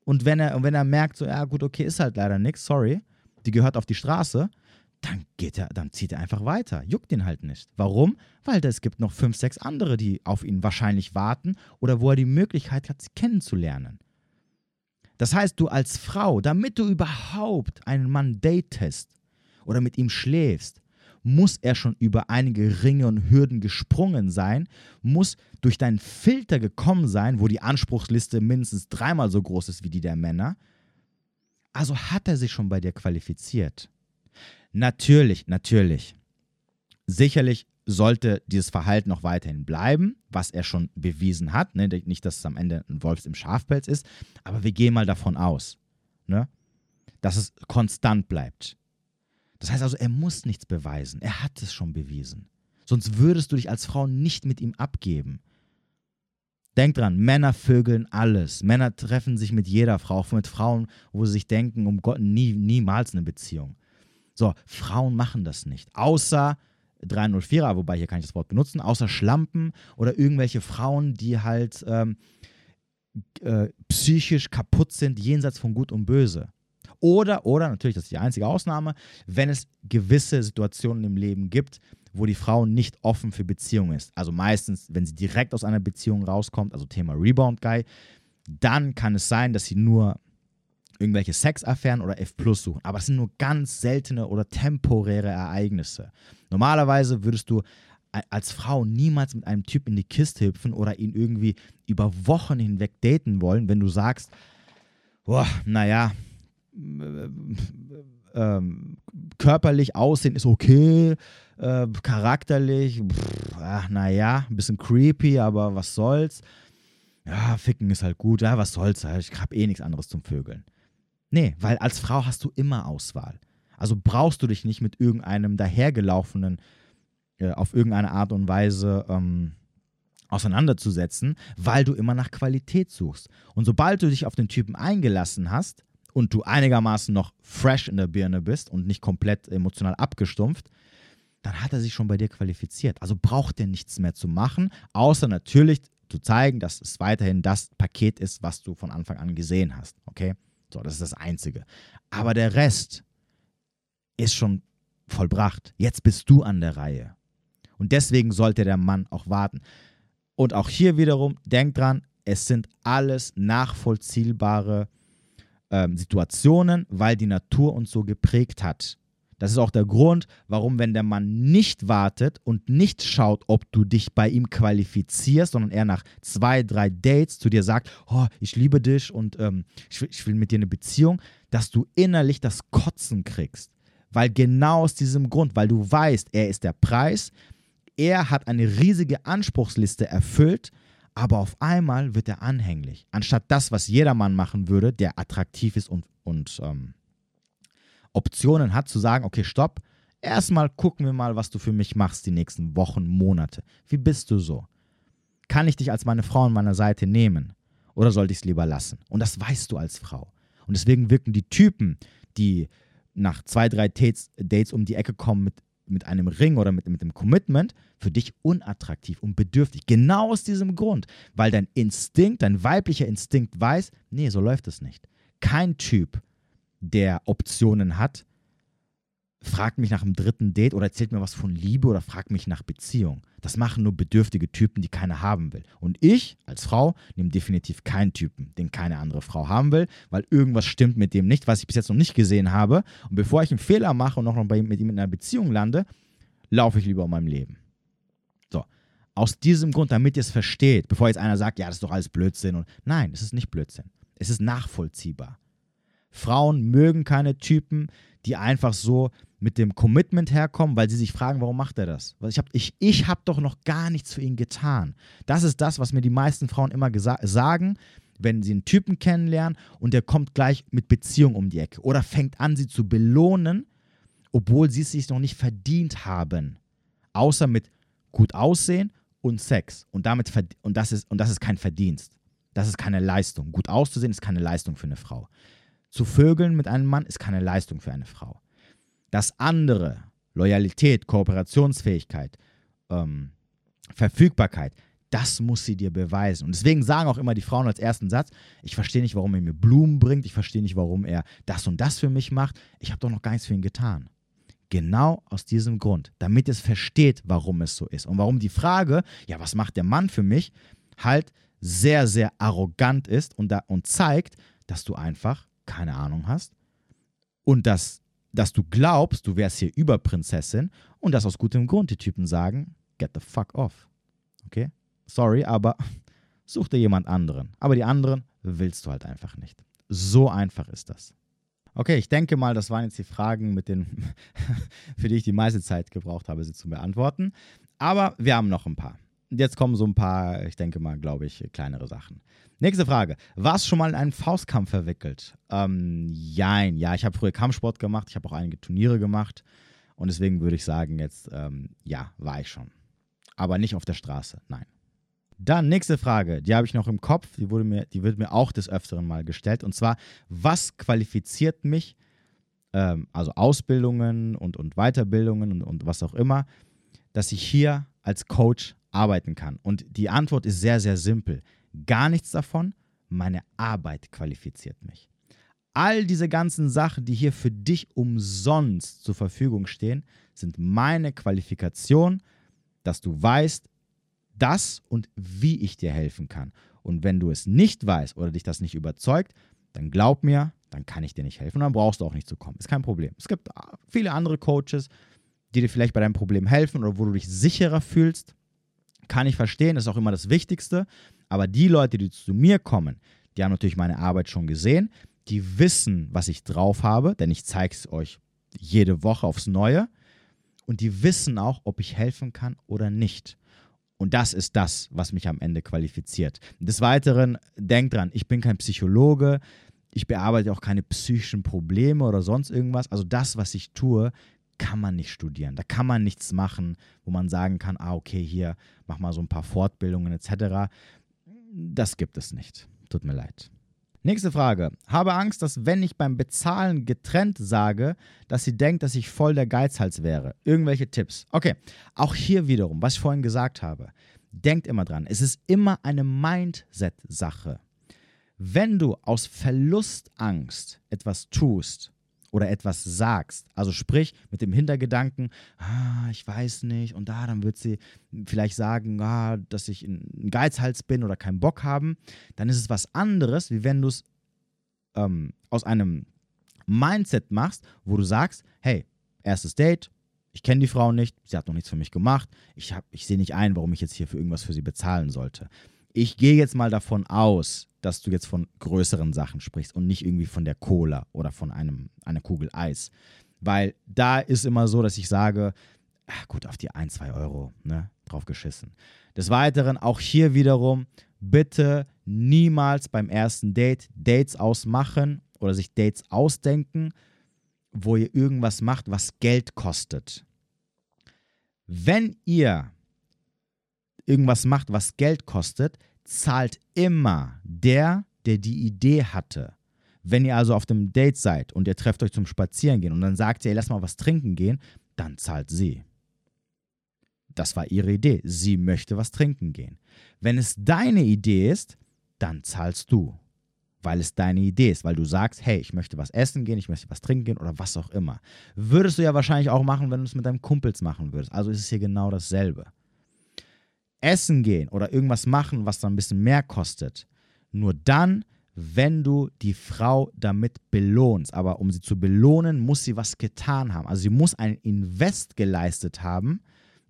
und wenn er, wenn er merkt, so, ja gut, okay, ist halt leider nichts, sorry, die gehört auf die Straße, dann geht er, dann zieht er einfach weiter. Juckt ihn halt nicht. Warum? Weil es gibt noch fünf, sechs andere, die auf ihn wahrscheinlich warten oder wo er die Möglichkeit hat, sie kennenzulernen. Das heißt, du als Frau, damit du überhaupt einen Mann datest oder mit ihm schläfst, muss er schon über einige Ringe und Hürden gesprungen sein, muss durch deinen Filter gekommen sein, wo die Anspruchsliste mindestens dreimal so groß ist wie die der Männer. Also hat er sich schon bei dir qualifiziert. Natürlich, natürlich. Sicherlich sollte dieses Verhalten noch weiterhin bleiben, was er schon bewiesen hat. Ne? Nicht, dass es am Ende ein Wolfs im Schafpelz ist, aber wir gehen mal davon aus, ne? dass es konstant bleibt. Das heißt also, er muss nichts beweisen. Er hat es schon bewiesen. Sonst würdest du dich als Frau nicht mit ihm abgeben. Denk dran, Männer vögeln alles. Männer treffen sich mit jeder Frau, auch mit Frauen, wo sie sich denken, um Gott, nie, niemals eine Beziehung. So, Frauen machen das nicht. Außer 304er, wobei hier kann ich das Wort benutzen, außer Schlampen oder irgendwelche Frauen, die halt ähm, äh, psychisch kaputt sind, jenseits von Gut und Böse. Oder, oder, natürlich, das ist die einzige Ausnahme, wenn es gewisse Situationen im Leben gibt, wo die Frau nicht offen für Beziehungen ist. Also meistens, wenn sie direkt aus einer Beziehung rauskommt, also Thema Rebound Guy, dann kann es sein, dass sie nur irgendwelche Sexaffären oder F Plus suchen. Aber es sind nur ganz seltene oder temporäre Ereignisse. Normalerweise würdest du als Frau niemals mit einem Typ in die Kiste hüpfen oder ihn irgendwie über Wochen hinweg daten wollen, wenn du sagst, boah, naja, ähm, körperlich aussehen ist okay, äh, charakterlich, naja, ein bisschen creepy, aber was soll's. Ja, ficken ist halt gut, ja, was soll's, ich hab eh nichts anderes zum Vögeln. Nee, weil als Frau hast du immer Auswahl. Also brauchst du dich nicht mit irgendeinem dahergelaufenen äh, auf irgendeine Art und Weise ähm, auseinanderzusetzen, weil du immer nach Qualität suchst. Und sobald du dich auf den Typen eingelassen hast und du einigermaßen noch fresh in der Birne bist und nicht komplett emotional abgestumpft, dann hat er sich schon bei dir qualifiziert. Also braucht er nichts mehr zu machen, außer natürlich zu zeigen, dass es weiterhin das Paket ist, was du von Anfang an gesehen hast. Okay? So, das ist das Einzige. Aber der Rest ist schon vollbracht. Jetzt bist du an der Reihe. Und deswegen sollte der Mann auch warten. Und auch hier wiederum, denk dran, es sind alles nachvollziehbare ähm, Situationen, weil die Natur uns so geprägt hat. Das ist auch der Grund, warum, wenn der Mann nicht wartet und nicht schaut, ob du dich bei ihm qualifizierst, sondern er nach zwei, drei Dates zu dir sagt, oh, ich liebe dich und ähm, ich, will, ich will mit dir eine Beziehung, dass du innerlich das Kotzen kriegst. Weil genau aus diesem Grund, weil du weißt, er ist der Preis, er hat eine riesige Anspruchsliste erfüllt, aber auf einmal wird er anhänglich. Anstatt das, was jeder Mann machen würde, der attraktiv ist und, und ähm, Optionen hat, zu sagen, okay, stopp, erstmal gucken wir mal, was du für mich machst die nächsten Wochen, Monate. Wie bist du so? Kann ich dich als meine Frau an meiner Seite nehmen? Oder sollte ich es lieber lassen? Und das weißt du als Frau. Und deswegen wirken die Typen, die nach zwei, drei Dates, Dates um die Ecke kommen mit mit einem Ring oder mit, mit einem Commitment für dich unattraktiv und bedürftig. Genau aus diesem Grund, weil dein Instinkt, dein weiblicher Instinkt weiß, nee, so läuft es nicht. Kein Typ, der Optionen hat, fragt mich nach einem dritten Date oder erzählt mir was von Liebe oder fragt mich nach Beziehung. Das machen nur bedürftige Typen, die keiner haben will. Und ich als Frau nehme definitiv keinen Typen, den keine andere Frau haben will, weil irgendwas stimmt mit dem nicht, was ich bis jetzt noch nicht gesehen habe. Und bevor ich einen Fehler mache und noch bei, mit ihm in einer Beziehung lande, laufe ich lieber um mein Leben. So. Aus diesem Grund, damit ihr es versteht, bevor jetzt einer sagt, ja, das ist doch alles Blödsinn. Und nein, es ist nicht Blödsinn. Es ist nachvollziehbar. Frauen mögen keine Typen, die einfach so mit dem Commitment herkommen, weil sie sich fragen, warum macht er das? Ich habe ich, ich hab doch noch gar nichts für ihn getan. Das ist das, was mir die meisten Frauen immer sagen, wenn sie einen Typen kennenlernen und der kommt gleich mit Beziehung um die Ecke oder fängt an, sie zu belohnen, obwohl sie es sich noch nicht verdient haben. Außer mit gut aussehen und Sex. Und, damit, und, das ist, und das ist kein Verdienst. Das ist keine Leistung. Gut auszusehen ist keine Leistung für eine Frau. Zu vögeln mit einem Mann ist keine Leistung für eine Frau. Das andere, Loyalität, Kooperationsfähigkeit, ähm, Verfügbarkeit, das muss sie dir beweisen. Und deswegen sagen auch immer die Frauen als ersten Satz, ich verstehe nicht, warum er mir Blumen bringt, ich verstehe nicht, warum er das und das für mich macht, ich habe doch noch gar nichts für ihn getan. Genau aus diesem Grund, damit es versteht, warum es so ist. Und warum die Frage, ja, was macht der Mann für mich, halt sehr, sehr arrogant ist und, da, und zeigt, dass du einfach keine Ahnung hast und dass, dass du glaubst, du wärst hier Überprinzessin und dass aus gutem Grund die Typen sagen, get the fuck off. Okay? Sorry, aber such dir jemand anderen. Aber die anderen willst du halt einfach nicht. So einfach ist das. Okay, ich denke mal, das waren jetzt die Fragen, mit den, für die ich die meiste Zeit gebraucht habe, sie zu beantworten. Aber wir haben noch ein paar. Jetzt kommen so ein paar, ich denke mal, glaube ich, kleinere Sachen. Nächste Frage. Warst du schon mal in einen Faustkampf verwickelt? Ähm, jein. Ja, ich habe früher Kampfsport gemacht. Ich habe auch einige Turniere gemacht. Und deswegen würde ich sagen, jetzt, ähm, ja, war ich schon. Aber nicht auf der Straße, nein. Dann nächste Frage, die habe ich noch im Kopf, die, wurde mir, die wird mir auch des Öfteren mal gestellt. Und zwar, was qualifiziert mich, ähm, also Ausbildungen und, und Weiterbildungen und, und was auch immer, dass ich hier als Coach arbeiten kann? Und die Antwort ist sehr, sehr simpel gar nichts davon. Meine Arbeit qualifiziert mich. All diese ganzen Sachen, die hier für dich umsonst zur Verfügung stehen, sind meine Qualifikation, dass du weißt, das und wie ich dir helfen kann. Und wenn du es nicht weißt oder dich das nicht überzeugt, dann glaub mir, dann kann ich dir nicht helfen. Und dann brauchst du auch nicht zu kommen. Ist kein Problem. Es gibt viele andere Coaches, die dir vielleicht bei deinem Problem helfen oder wo du dich sicherer fühlst. Kann ich verstehen, das ist auch immer das Wichtigste. Aber die Leute, die zu mir kommen, die haben natürlich meine Arbeit schon gesehen. Die wissen, was ich drauf habe, denn ich zeige es euch jede Woche aufs Neue. Und die wissen auch, ob ich helfen kann oder nicht. Und das ist das, was mich am Ende qualifiziert. Des Weiteren, denkt dran, ich bin kein Psychologe, ich bearbeite auch keine psychischen Probleme oder sonst irgendwas. Also das, was ich tue, kann man nicht studieren. Da kann man nichts machen, wo man sagen kann, ah, okay, hier mach mal so ein paar Fortbildungen etc. Das gibt es nicht. Tut mir leid. Nächste Frage. Habe Angst, dass wenn ich beim Bezahlen getrennt sage, dass sie denkt, dass ich voll der Geizhals wäre. Irgendwelche Tipps. Okay, auch hier wiederum, was ich vorhin gesagt habe. Denkt immer dran, es ist immer eine Mindset-Sache. Wenn du aus Verlustangst etwas tust, oder etwas sagst, also sprich mit dem Hintergedanken, ah, ich weiß nicht, und da, dann wird sie vielleicht sagen, ah, dass ich ein Geizhals bin oder keinen Bock haben, dann ist es was anderes, wie wenn du es ähm, aus einem Mindset machst, wo du sagst, hey, erstes Date, ich kenne die Frau nicht, sie hat noch nichts für mich gemacht, ich, ich sehe nicht ein, warum ich jetzt hier für irgendwas für sie bezahlen sollte ich gehe jetzt mal davon aus, dass du jetzt von größeren Sachen sprichst und nicht irgendwie von der Cola oder von einem, einer Kugel Eis. Weil da ist immer so, dass ich sage, ach gut, auf die 1, 2 Euro, ne, drauf geschissen. Des Weiteren auch hier wiederum, bitte niemals beim ersten Date Dates ausmachen oder sich Dates ausdenken, wo ihr irgendwas macht, was Geld kostet. Wenn ihr irgendwas macht, was Geld kostet, zahlt immer der, der die Idee hatte. Wenn ihr also auf dem Date seid und ihr trefft euch zum Spazierengehen und dann sagt ihr, ey, lass mal was trinken gehen, dann zahlt sie. Das war ihre Idee. Sie möchte was trinken gehen. Wenn es deine Idee ist, dann zahlst du, weil es deine Idee ist, weil du sagst, hey, ich möchte was essen gehen, ich möchte was trinken gehen oder was auch immer. Würdest du ja wahrscheinlich auch machen, wenn du es mit deinem Kumpels machen würdest. Also ist es hier genau dasselbe. Essen gehen oder irgendwas machen, was dann ein bisschen mehr kostet, nur dann, wenn du die Frau damit belohnst. Aber um sie zu belohnen, muss sie was getan haben. Also sie muss ein Invest geleistet haben,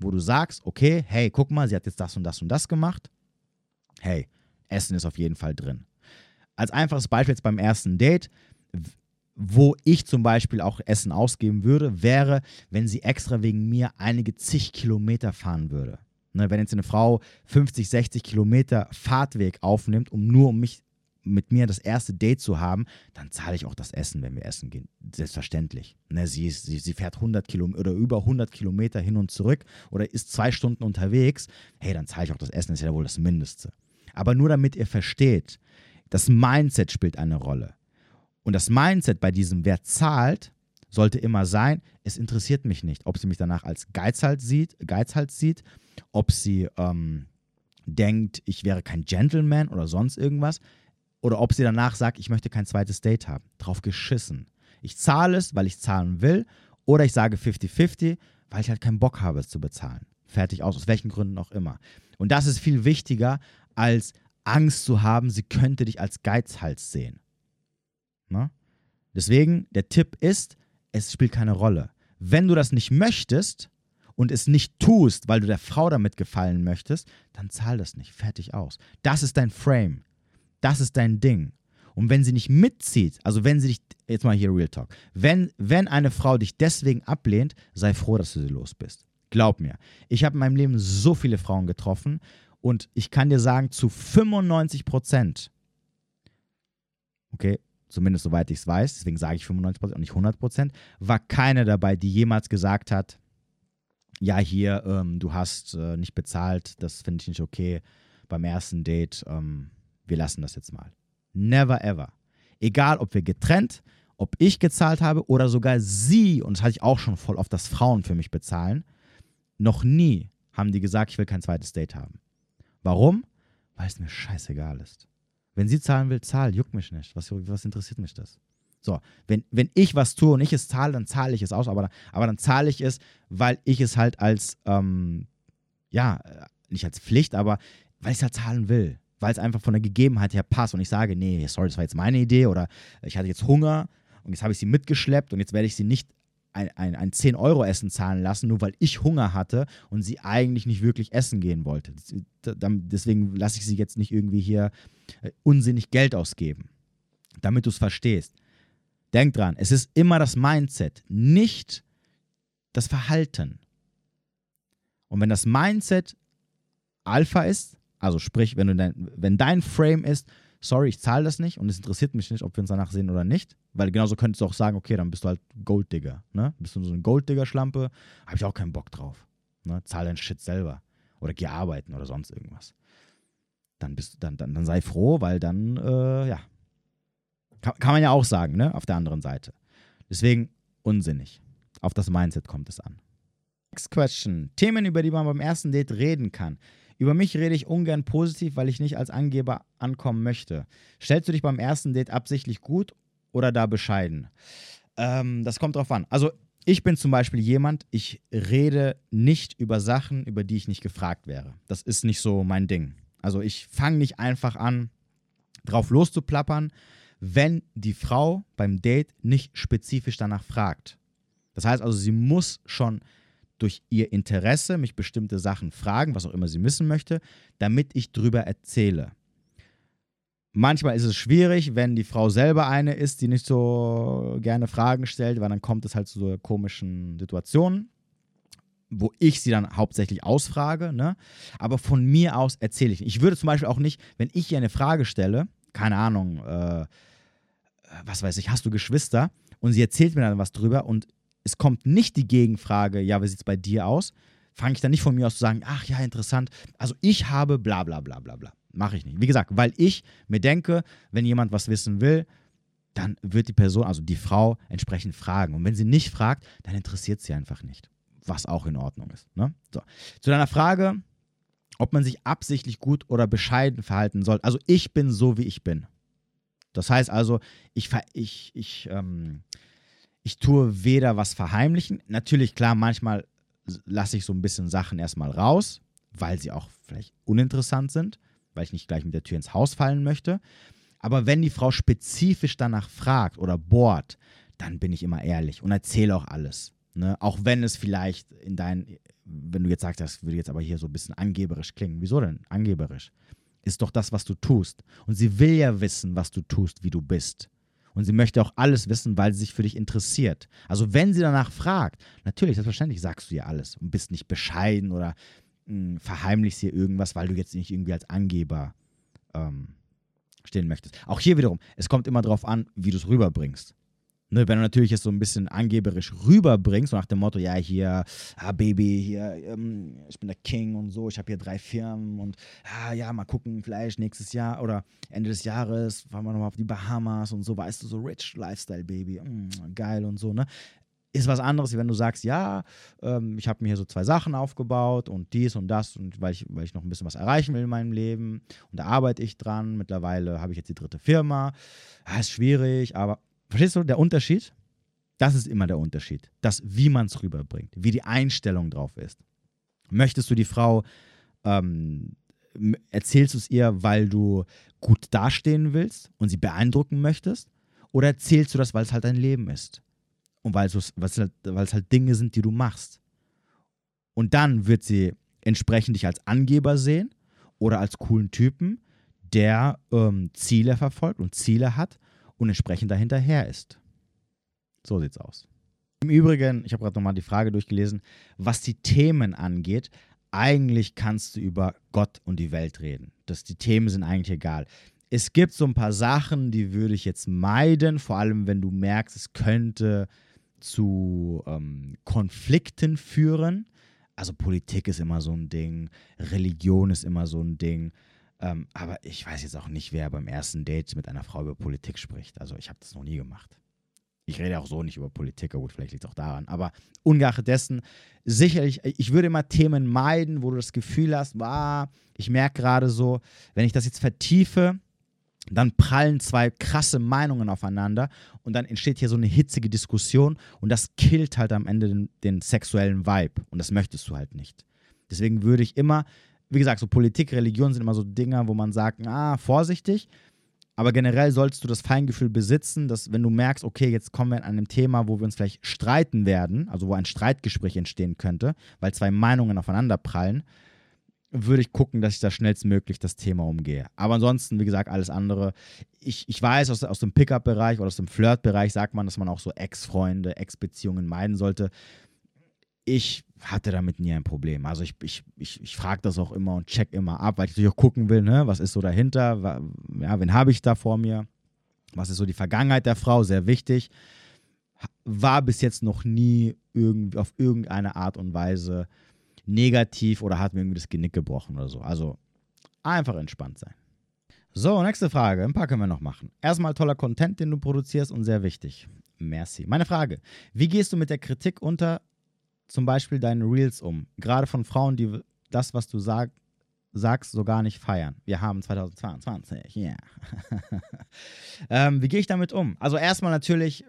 wo du sagst, okay, hey, guck mal, sie hat jetzt das und das und das gemacht. Hey, Essen ist auf jeden Fall drin. Als einfaches Beispiel jetzt beim ersten Date, wo ich zum Beispiel auch Essen ausgeben würde, wäre, wenn sie extra wegen mir einige zig Kilometer fahren würde. Ne, wenn jetzt eine Frau 50, 60 Kilometer Fahrtweg aufnimmt, um nur um mich mit mir das erste Date zu haben, dann zahle ich auch das Essen, wenn wir essen gehen. Selbstverständlich. Ne, sie, sie, sie fährt 100 Kilometer oder über 100 Kilometer hin und zurück oder ist zwei Stunden unterwegs. Hey, dann zahle ich auch das Essen, das ist ja wohl das Mindeste. Aber nur damit ihr versteht, das Mindset spielt eine Rolle. Und das Mindset bei diesem, wer zahlt, sollte immer sein, es interessiert mich nicht, ob sie mich danach als Geizhals sieht, Geizhals sieht ob sie ähm, denkt, ich wäre kein Gentleman oder sonst irgendwas oder ob sie danach sagt, ich möchte kein zweites Date haben. Drauf geschissen. Ich zahle es, weil ich zahlen will, oder ich sage 50-50, weil ich halt keinen Bock habe, es zu bezahlen. Fertig aus, aus welchen Gründen auch immer. Und das ist viel wichtiger, als Angst zu haben, sie könnte dich als Geizhals sehen. Ne? Deswegen, der Tipp ist, es spielt keine Rolle. Wenn du das nicht möchtest und es nicht tust, weil du der Frau damit gefallen möchtest, dann zahl das nicht. Fertig aus. Das ist dein Frame. Das ist dein Ding. Und wenn sie nicht mitzieht, also wenn sie dich, jetzt mal hier Real Talk, wenn, wenn eine Frau dich deswegen ablehnt, sei froh, dass du sie los bist. Glaub mir. Ich habe in meinem Leben so viele Frauen getroffen und ich kann dir sagen, zu 95 Prozent, okay, zumindest soweit ich es weiß, deswegen sage ich 95 Prozent und nicht 100 Prozent, war keine dabei, die jemals gesagt hat, ja, hier, ähm, du hast äh, nicht bezahlt, das finde ich nicht okay beim ersten Date, ähm, wir lassen das jetzt mal. Never ever. Egal, ob wir getrennt, ob ich gezahlt habe oder sogar sie, und das hatte ich auch schon voll oft, dass Frauen für mich bezahlen, noch nie haben die gesagt, ich will kein zweites Date haben. Warum? Weil es mir scheißegal ist. Wenn sie zahlen will, zahl, juckt mich nicht. Was, was interessiert mich das? So, wenn, wenn ich was tue und ich es zahle, dann zahle ich es aus, aber, aber dann zahle ich es, weil ich es halt als, ähm, ja, nicht als Pflicht, aber weil ich es halt zahlen will weil es einfach von der Gegebenheit her passt und ich sage, nee, sorry, das war jetzt meine Idee oder ich hatte jetzt Hunger und jetzt habe ich sie mitgeschleppt und jetzt werde ich sie nicht ein, ein, ein 10-Euro-Essen zahlen lassen, nur weil ich Hunger hatte und sie eigentlich nicht wirklich essen gehen wollte. Deswegen lasse ich sie jetzt nicht irgendwie hier äh, unsinnig Geld ausgeben, damit du es verstehst. Denk dran, es ist immer das Mindset, nicht das Verhalten. Und wenn das Mindset Alpha ist, also sprich, wenn, du dein, wenn dein Frame ist, sorry, ich zahle das nicht und es interessiert mich nicht, ob wir uns danach sehen oder nicht, weil genauso könntest du auch sagen, okay, dann bist du halt Golddigger, ne? Bist du so eine Golddigger-Schlampe, habe ich auch keinen Bock drauf. Ne? Zahl dein Shit selber oder geh arbeiten oder sonst irgendwas. Dann, bist, dann, dann, dann sei froh, weil dann, äh, ja, kann, kann man ja auch sagen, ne? Auf der anderen Seite. Deswegen unsinnig. Auf das Mindset kommt es an. Next question. Themen, über die man beim ersten Date reden kann. Über mich rede ich ungern positiv, weil ich nicht als Angeber ankommen möchte. Stellst du dich beim ersten Date absichtlich gut oder da bescheiden? Ähm, das kommt drauf an. Also ich bin zum Beispiel jemand, ich rede nicht über Sachen, über die ich nicht gefragt wäre. Das ist nicht so mein Ding. Also ich fange nicht einfach an, drauf loszuplappern, wenn die Frau beim Date nicht spezifisch danach fragt. Das heißt also, sie muss schon durch ihr Interesse mich bestimmte Sachen fragen, was auch immer sie wissen möchte, damit ich drüber erzähle. Manchmal ist es schwierig, wenn die Frau selber eine ist, die nicht so gerne Fragen stellt, weil dann kommt es halt zu so komischen Situationen, wo ich sie dann hauptsächlich ausfrage. Ne? Aber von mir aus erzähle ich. Ich würde zum Beispiel auch nicht, wenn ich ihr eine Frage stelle, keine Ahnung, äh, was weiß ich, hast du Geschwister? Und sie erzählt mir dann was drüber und es kommt nicht die Gegenfrage, ja, wie sieht es bei dir aus? Fange ich dann nicht von mir aus zu sagen, ach ja, interessant. Also ich habe bla bla bla bla bla. Mache ich nicht. Wie gesagt, weil ich mir denke, wenn jemand was wissen will, dann wird die Person, also die Frau, entsprechend fragen. Und wenn sie nicht fragt, dann interessiert sie einfach nicht. was auch in Ordnung ist. Ne? So. Zu deiner Frage, ob man sich absichtlich gut oder bescheiden verhalten soll. Also ich bin so, wie ich bin. Das heißt also, ich, ich, ich, ähm, ich tue weder was verheimlichen. Natürlich, klar, manchmal lasse ich so ein bisschen Sachen erstmal raus, weil sie auch vielleicht uninteressant sind, weil ich nicht gleich mit der Tür ins Haus fallen möchte. Aber wenn die Frau spezifisch danach fragt oder bohrt, dann bin ich immer ehrlich und erzähle auch alles. Ne? Auch wenn es vielleicht in deinen, wenn du jetzt sagst, das würde jetzt aber hier so ein bisschen angeberisch klingen. Wieso denn angeberisch? Ist doch das, was du tust. Und sie will ja wissen, was du tust, wie du bist. Und sie möchte auch alles wissen, weil sie sich für dich interessiert. Also wenn sie danach fragt, natürlich, selbstverständlich sagst du ihr alles und bist nicht bescheiden oder mh, hm, verheimlichst ihr irgendwas, weil du jetzt nicht irgendwie als Angeber ähm, stehen möchtest. Auch hier wiederum, es kommt immer darauf an, wie du es rüberbringst. Ne, wenn du natürlich es so ein bisschen angeberisch rüberbringst, so nach dem Motto, ja, hier, ah, Baby, hier, ähm, ich bin der King und so, ich habe hier drei Firmen und ah, ja, mal gucken, vielleicht nächstes Jahr oder Ende des Jahres fahren wir nochmal auf die Bahamas und so, weißt du, so rich Lifestyle, Baby, mm, geil und so, ne? Ist was anderes, wenn du sagst, ja, ähm, ich habe mir hier so zwei Sachen aufgebaut und dies und das und weil ich, weil ich noch ein bisschen was erreichen will in meinem Leben und da arbeite ich dran. Mittlerweile habe ich jetzt die dritte Firma. Ja, ist schwierig, aber Verstehst du, der Unterschied? Das ist immer der Unterschied. Das, wie man es rüberbringt, wie die Einstellung drauf ist. Möchtest du die Frau, ähm, erzählst du es ihr, weil du gut dastehen willst und sie beeindrucken möchtest? Oder erzählst du das, weil es halt dein Leben ist? Und weil es halt, halt Dinge sind, die du machst? Und dann wird sie entsprechend dich als Angeber sehen oder als coolen Typen, der ähm, Ziele verfolgt und Ziele hat und entsprechend dahinterher ist. So sieht's aus. Im Übrigen, ich habe gerade nochmal die Frage durchgelesen, was die Themen angeht, eigentlich kannst du über Gott und die Welt reden. Das, die Themen sind eigentlich egal. Es gibt so ein paar Sachen, die würde ich jetzt meiden, vor allem wenn du merkst, es könnte zu ähm, Konflikten führen. Also Politik ist immer so ein Ding, Religion ist immer so ein Ding. Ähm, aber ich weiß jetzt auch nicht, wer beim ersten Date mit einer Frau über Politik spricht. Also ich habe das noch nie gemacht. Ich rede auch so nicht über Politik, gut, vielleicht liegt es auch daran. Aber ungeachtet dessen, sicherlich, ich würde immer Themen meiden, wo du das Gefühl hast, ah, ich merke gerade so, wenn ich das jetzt vertiefe, dann prallen zwei krasse Meinungen aufeinander und dann entsteht hier so eine hitzige Diskussion und das killt halt am Ende den, den sexuellen Vibe und das möchtest du halt nicht. Deswegen würde ich immer wie gesagt, so Politik, Religion sind immer so Dinger, wo man sagt, ah, vorsichtig. Aber generell solltest du das Feingefühl besitzen, dass wenn du merkst, okay, jetzt kommen wir an einem Thema, wo wir uns vielleicht streiten werden, also wo ein Streitgespräch entstehen könnte, weil zwei Meinungen aufeinander prallen, würde ich gucken, dass ich da schnellstmöglich das Thema umgehe. Aber ansonsten, wie gesagt, alles andere. Ich, ich weiß, aus, aus dem Pickup-Bereich oder aus dem Flirt-Bereich sagt man, dass man auch so Ex-Freunde, Ex-Beziehungen meiden sollte ich hatte damit nie ein Problem. Also ich, ich, ich, ich frage das auch immer und check immer ab, weil ich natürlich auch gucken will, ne, was ist so dahinter, ja, wen habe ich da vor mir, was ist so die Vergangenheit der Frau, sehr wichtig. War bis jetzt noch nie irgendwie auf irgendeine Art und Weise negativ oder hat mir irgendwie das Genick gebrochen oder so. Also einfach entspannt sein. So, nächste Frage. Ein paar können wir noch machen. Erstmal toller Content, den du produzierst und sehr wichtig. Merci. Meine Frage: Wie gehst du mit der Kritik unter, zum Beispiel deine Reels um? Gerade von Frauen, die das, was du sag, sagst, so gar nicht feiern. Wir haben 2022, ja. Yeah. ähm, wie gehe ich damit um? Also erstmal natürlich,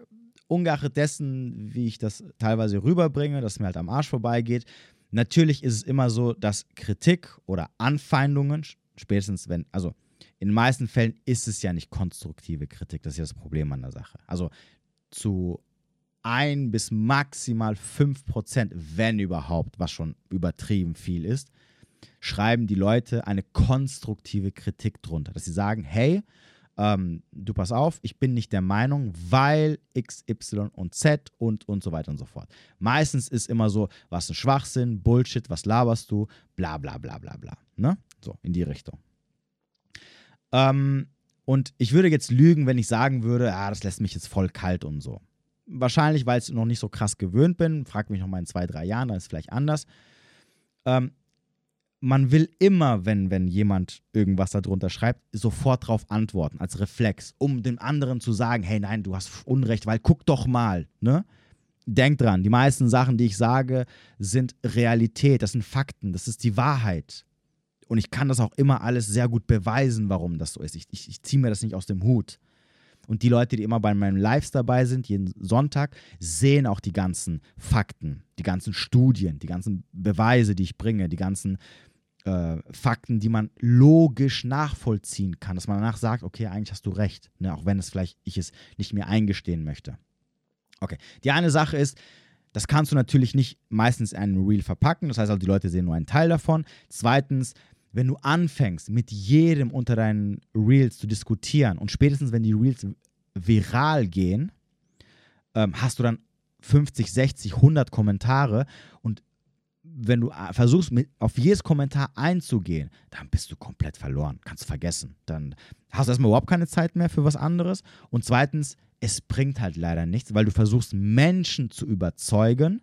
ungeachtet dessen, wie ich das teilweise rüberbringe, dass mir halt am Arsch vorbeigeht, natürlich ist es immer so, dass Kritik oder Anfeindungen, spätestens wenn, also in den meisten Fällen ist es ja nicht konstruktive Kritik, das ist ja das Problem an der Sache. Also zu ein bis maximal fünf Prozent, wenn überhaupt, was schon übertrieben viel ist, schreiben die Leute eine konstruktive Kritik drunter. Dass sie sagen, hey, ähm, du pass auf, ich bin nicht der Meinung, weil X, Y und Z und und so weiter und so fort. Meistens ist immer so, was ein Schwachsinn, Bullshit, was laberst du, bla bla bla bla bla. Ne? So, in die Richtung. Ähm, und ich würde jetzt lügen, wenn ich sagen würde, ah, das lässt mich jetzt voll kalt und so. Wahrscheinlich, weil ich noch nicht so krass gewöhnt bin. Frag mich noch mal in zwei, drei Jahren, dann ist es vielleicht anders. Ähm, man will immer, wenn, wenn jemand irgendwas darunter schreibt, sofort darauf antworten, als Reflex, um dem anderen zu sagen, hey, nein, du hast Unrecht, weil guck doch mal, ne? denk dran, die meisten Sachen, die ich sage, sind Realität, das sind Fakten, das ist die Wahrheit. Und ich kann das auch immer alles sehr gut beweisen, warum das so ist. Ich, ich, ich ziehe mir das nicht aus dem Hut. Und die Leute, die immer bei meinen Lives dabei sind, jeden Sonntag, sehen auch die ganzen Fakten, die ganzen Studien, die ganzen Beweise, die ich bringe, die ganzen äh, Fakten, die man logisch nachvollziehen kann, dass man danach sagt, okay, eigentlich hast du recht, ne? auch wenn es vielleicht ich es nicht mehr eingestehen möchte. Okay, die eine Sache ist, das kannst du natürlich nicht meistens in einem Reel verpacken, das heißt also, die Leute sehen nur einen Teil davon. Zweitens, wenn du anfängst, mit jedem unter deinen Reels zu diskutieren und spätestens, wenn die Reels viral gehen, ähm, hast du dann 50, 60, 100 Kommentare und wenn du äh, versuchst, mit, auf jedes Kommentar einzugehen, dann bist du komplett verloren. Kannst vergessen. Dann hast du erstmal überhaupt keine Zeit mehr für was anderes. Und zweitens, es bringt halt leider nichts, weil du versuchst, Menschen zu überzeugen,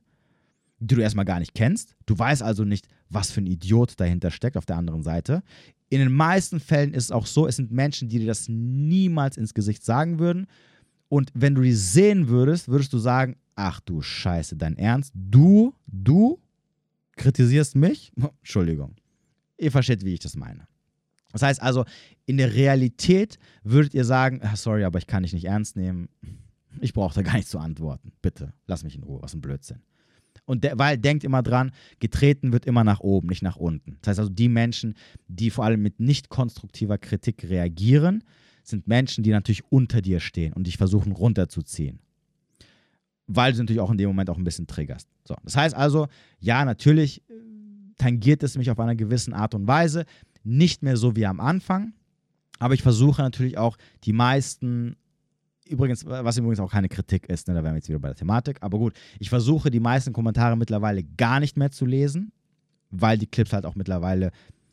die du erstmal gar nicht kennst. Du weißt also nicht, was für ein Idiot dahinter steckt auf der anderen Seite. In den meisten Fällen ist es auch so, es sind Menschen, die dir das niemals ins Gesicht sagen würden. Und wenn du die sehen würdest, würdest du sagen, ach du Scheiße, dein Ernst? Du, du kritisierst mich? Entschuldigung. Ihr versteht, wie ich das meine. Das heißt also, in der Realität würdet ihr sagen, ah, sorry, aber ich kann dich nicht ernst nehmen. Ich brauche da gar nicht zu antworten. Bitte, lass mich in Ruhe. Was ein Blödsinn. Und der, weil denkt immer dran, getreten wird immer nach oben, nicht nach unten. Das heißt also, die Menschen, die vor allem mit nicht konstruktiver Kritik reagieren, sind Menschen, die natürlich unter dir stehen und dich versuchen runterzuziehen. Weil du natürlich auch in dem Moment auch ein bisschen triggerst. So, das heißt also, ja, natürlich äh, tangiert es mich auf einer gewissen Art und Weise, nicht mehr so wie am Anfang, aber ich versuche natürlich auch die meisten Übrigens, was übrigens auch keine Kritik ist, ne, da wären wir jetzt wieder bei der Thematik. Aber gut, ich versuche die meisten Kommentare mittlerweile gar nicht mehr zu lesen, weil die Clips halt auch mittlerweile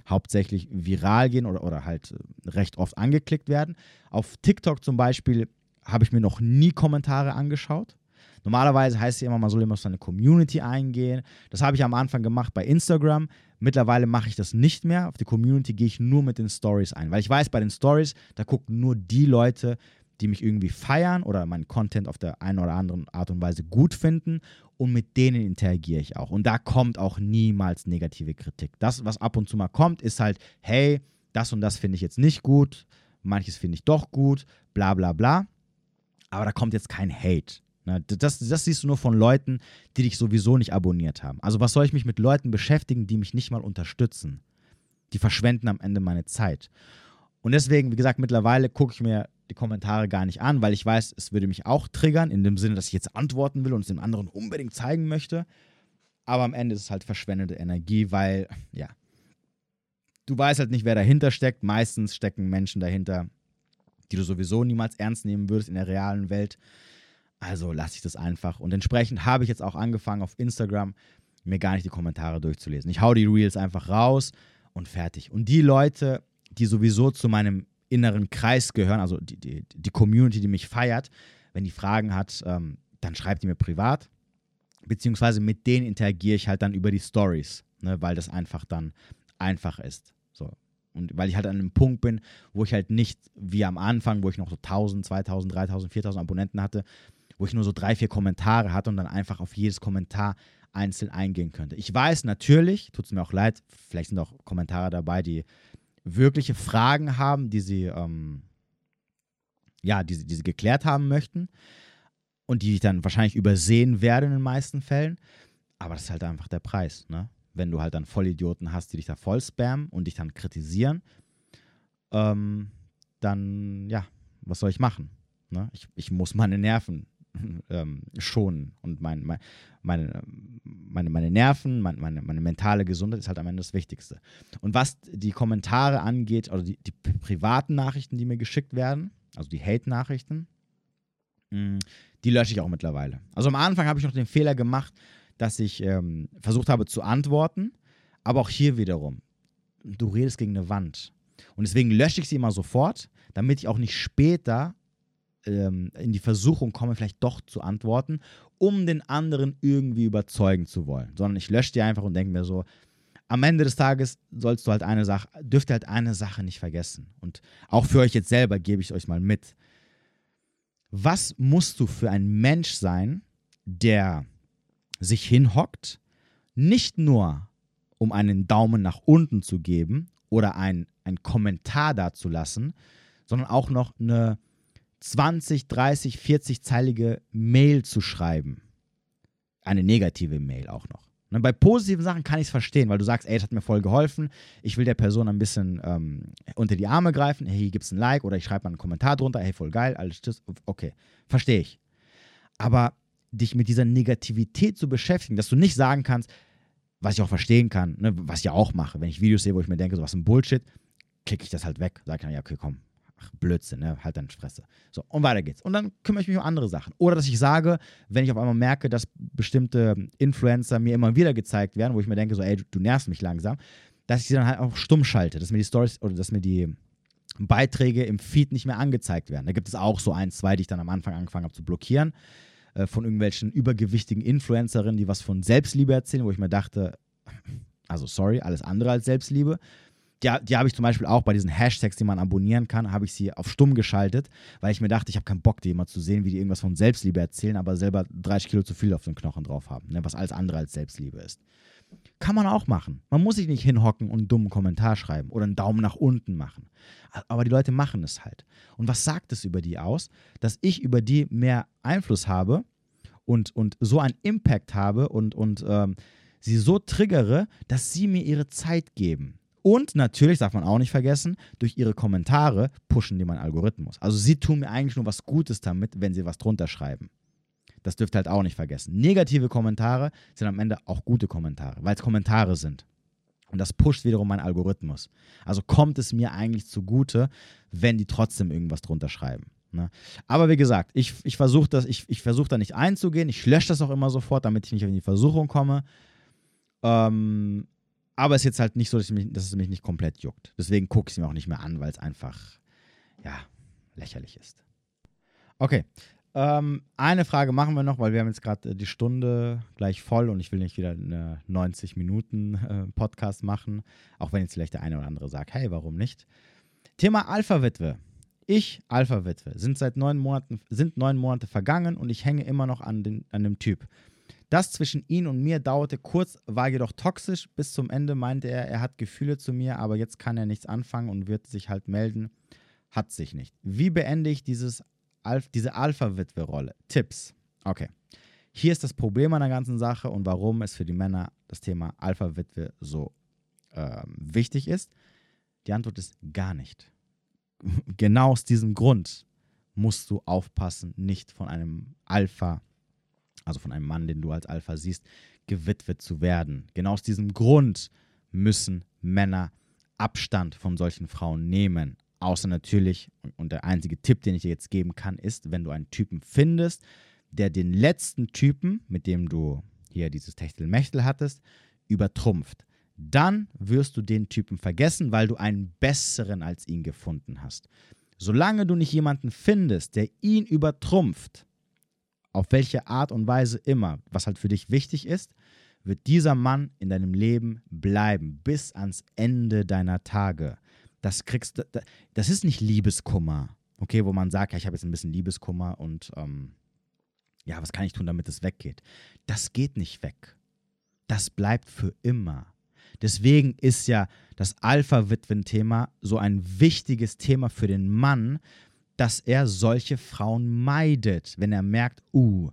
hauptsächlich viral gehen oder, oder halt äh, recht oft angeklickt werden. Auf TikTok zum Beispiel habe ich mir noch nie Kommentare angeschaut. Normalerweise heißt es ja immer, man soll immer auf seine Community eingehen. Das habe ich am Anfang gemacht bei Instagram. Mittlerweile mache ich das nicht mehr. Auf die Community gehe ich nur mit den Stories ein, weil ich weiß, bei den Stories, da gucken nur die Leute, die mich irgendwie feiern oder meinen Content auf der einen oder anderen Art und Weise gut finden und mit denen interagiere ich auch. Und da kommt auch niemals negative Kritik. Das, was ab und zu mal kommt, ist halt, hey, das und das finde ich jetzt nicht gut, manches finde ich doch gut, bla bla bla. Aber da kommt jetzt kein Hate. Das, das siehst du nur von Leuten, die dich sowieso nicht abonniert haben. Also was soll ich mich mit Leuten beschäftigen, die mich nicht mal unterstützen? Die verschwenden am Ende meine Zeit. Und deswegen, wie gesagt, mittlerweile gucke ich mir die Kommentare gar nicht an, weil ich weiß, es würde mich auch triggern, in dem Sinne, dass ich jetzt antworten will und es dem anderen unbedingt zeigen möchte. Aber am Ende ist es halt verschwendete Energie, weil, ja, du weißt halt nicht, wer dahinter steckt. Meistens stecken Menschen dahinter, die du sowieso niemals ernst nehmen würdest in der realen Welt. Also lasse ich das einfach. Und entsprechend habe ich jetzt auch angefangen auf Instagram, mir gar nicht die Kommentare durchzulesen. Ich hau die Reels einfach raus und fertig. Und die Leute, die sowieso zu meinem inneren Kreis gehören, also die, die, die Community, die mich feiert, wenn die Fragen hat, ähm, dann schreibt die mir privat. Beziehungsweise mit denen interagiere ich halt dann über die Stories, ne, weil das einfach dann einfach ist. So. Und weil ich halt an einem Punkt bin, wo ich halt nicht wie am Anfang, wo ich noch so 1000, 2000, 3000, 4000 Abonnenten hatte, wo ich nur so drei, vier Kommentare hatte und dann einfach auf jedes Kommentar einzeln eingehen könnte. Ich weiß natürlich, tut es mir auch leid, vielleicht sind auch Kommentare dabei, die wirkliche Fragen haben, die sie, ähm, ja, die, die sie geklärt haben möchten und die ich dann wahrscheinlich übersehen werde in den meisten Fällen. Aber das ist halt einfach der Preis, ne? Wenn du halt dann Vollidioten hast, die dich da voll spammen und dich dann kritisieren, ähm, dann, ja, was soll ich machen? Ne? Ich, ich muss meine Nerven ähm, schonen. Und mein, mein, meine, meine, meine Nerven, mein, meine, meine mentale Gesundheit ist halt am Ende das Wichtigste. Und was die Kommentare angeht, oder die, die privaten Nachrichten, die mir geschickt werden, also die Hate-Nachrichten, mm, die lösche ich auch mittlerweile. Also am Anfang habe ich noch den Fehler gemacht, dass ich ähm, versucht habe zu antworten, aber auch hier wiederum, du redest gegen eine Wand. Und deswegen lösche ich sie immer sofort, damit ich auch nicht später ähm, in die Versuchung komme, vielleicht doch zu antworten, um den anderen irgendwie überzeugen zu wollen. Sondern ich lösche die einfach und denke mir so, am Ende des Tages sollst du halt eine Sache, dürft ihr halt eine Sache nicht vergessen. Und auch für euch jetzt selber gebe ich euch mal mit. Was musst du für ein Mensch sein, der sich hinhockt, nicht nur um einen Daumen nach unten zu geben oder ein, ein Kommentar dazulassen, sondern auch noch eine 20, 30, 40-zeilige Mail zu schreiben. Eine negative Mail auch noch. Ne, bei positiven Sachen kann ich es verstehen, weil du sagst, ey, das hat mir voll geholfen. Ich will der Person ein bisschen ähm, unter die Arme greifen. Hey, hier gibt es ein Like oder ich schreibe mal einen Kommentar drunter. Hey, voll geil, alles tschüss. Okay, verstehe ich. Aber dich mit dieser Negativität zu beschäftigen, dass du nicht sagen kannst, was ich auch verstehen kann, ne, was ich auch mache, wenn ich Videos sehe, wo ich mir denke, so was ein Bullshit, klicke ich das halt weg. Sag dann, ja, okay, komm, ach, Blödsinn, ne? halt deine Fresse. So, und weiter geht's. Und dann kümmere ich mich um andere Sachen. Oder dass ich sage, wenn ich auf einmal merke, dass bestimmte Influencer mir immer wieder gezeigt werden, wo ich mir denke, so, ey, du, du nervst mich langsam, dass ich sie dann halt auch stumm schalte, dass mir die Stories oder dass mir die Beiträge im Feed nicht mehr angezeigt werden. Da gibt es auch so ein, zwei, die ich dann am Anfang angefangen habe zu blockieren, äh, von irgendwelchen übergewichtigen Influencerinnen, die was von Selbstliebe erzählen, wo ich mir dachte, also sorry, alles andere als Selbstliebe die, die habe ich zum Beispiel auch bei diesen Hashtags, die man abonnieren kann, habe ich sie auf stumm geschaltet, weil ich mir dachte, ich habe keinen Bock, die immer zu sehen, wie die irgendwas von Selbstliebe erzählen, aber selber 30 Kilo zu viel auf den Knochen drauf haben, ne, was alles andere als Selbstliebe ist. Kann man auch machen. Man muss sich nicht hinhocken und einen dummen Kommentar schreiben oder einen Daumen nach unten machen. Aber die Leute machen es halt. Und was sagt es über die aus? Dass ich über die mehr Einfluss habe und, und so einen Impact habe und, und ähm, sie so triggere, dass sie mir ihre Zeit geben. Und natürlich, darf man auch nicht vergessen, durch ihre Kommentare pushen die meinen Algorithmus. Also sie tun mir eigentlich nur was Gutes damit, wenn sie was drunter schreiben. Das dürft ihr halt auch nicht vergessen. Negative Kommentare sind am Ende auch gute Kommentare, weil es Kommentare sind. Und das pusht wiederum meinen Algorithmus. Also kommt es mir eigentlich zugute, wenn die trotzdem irgendwas drunter schreiben. Ne? Aber wie gesagt, ich, ich versuche ich, ich versuch da nicht einzugehen. Ich lösche das auch immer sofort, damit ich nicht in die Versuchung komme. Ähm, aber es ist jetzt halt nicht so, dass, mich, dass es mich nicht komplett juckt. Deswegen gucke ich es mir auch nicht mehr an, weil es einfach, ja, lächerlich ist. Okay. Ähm, eine Frage machen wir noch, weil wir haben jetzt gerade äh, die Stunde gleich voll und ich will nicht wieder eine 90 Minuten äh, Podcast machen, auch wenn jetzt vielleicht der eine oder andere sagt, hey, warum nicht? Thema Alpha-Witwe. Ich, Alpha-Witwe, sind seit neun Monaten, sind neun Monate vergangen und ich hänge immer noch an, den, an dem Typ. Das zwischen ihm und mir dauerte kurz, war jedoch toxisch. Bis zum Ende meinte er, er hat Gefühle zu mir, aber jetzt kann er nichts anfangen und wird sich halt melden. Hat sich nicht. Wie beende ich dieses, diese Alpha-Witwe-Rolle? Tipps. Okay. Hier ist das Problem an der ganzen Sache und warum es für die Männer das Thema Alpha-Witwe so äh, wichtig ist. Die Antwort ist gar nicht. genau aus diesem Grund musst du aufpassen, nicht von einem Alpha also von einem Mann, den du als Alpha siehst, gewitwet zu werden. Genau aus diesem Grund müssen Männer Abstand von solchen Frauen nehmen. Außer natürlich, und der einzige Tipp, den ich dir jetzt geben kann, ist, wenn du einen Typen findest, der den letzten Typen, mit dem du hier dieses Techtelmechtel hattest, übertrumpft. Dann wirst du den Typen vergessen, weil du einen besseren als ihn gefunden hast. Solange du nicht jemanden findest, der ihn übertrumpft, auf welche Art und Weise immer, was halt für dich wichtig ist, wird dieser Mann in deinem Leben bleiben bis ans Ende deiner Tage. Das kriegst das ist nicht Liebeskummer, okay, wo man sagt, ja, ich habe jetzt ein bisschen Liebeskummer und ähm, ja, was kann ich tun, damit es weggeht? Das geht nicht weg. Das bleibt für immer. Deswegen ist ja das Alpha-Witwen-Thema so ein wichtiges Thema für den Mann, dass er solche Frauen meidet, wenn er merkt, uh,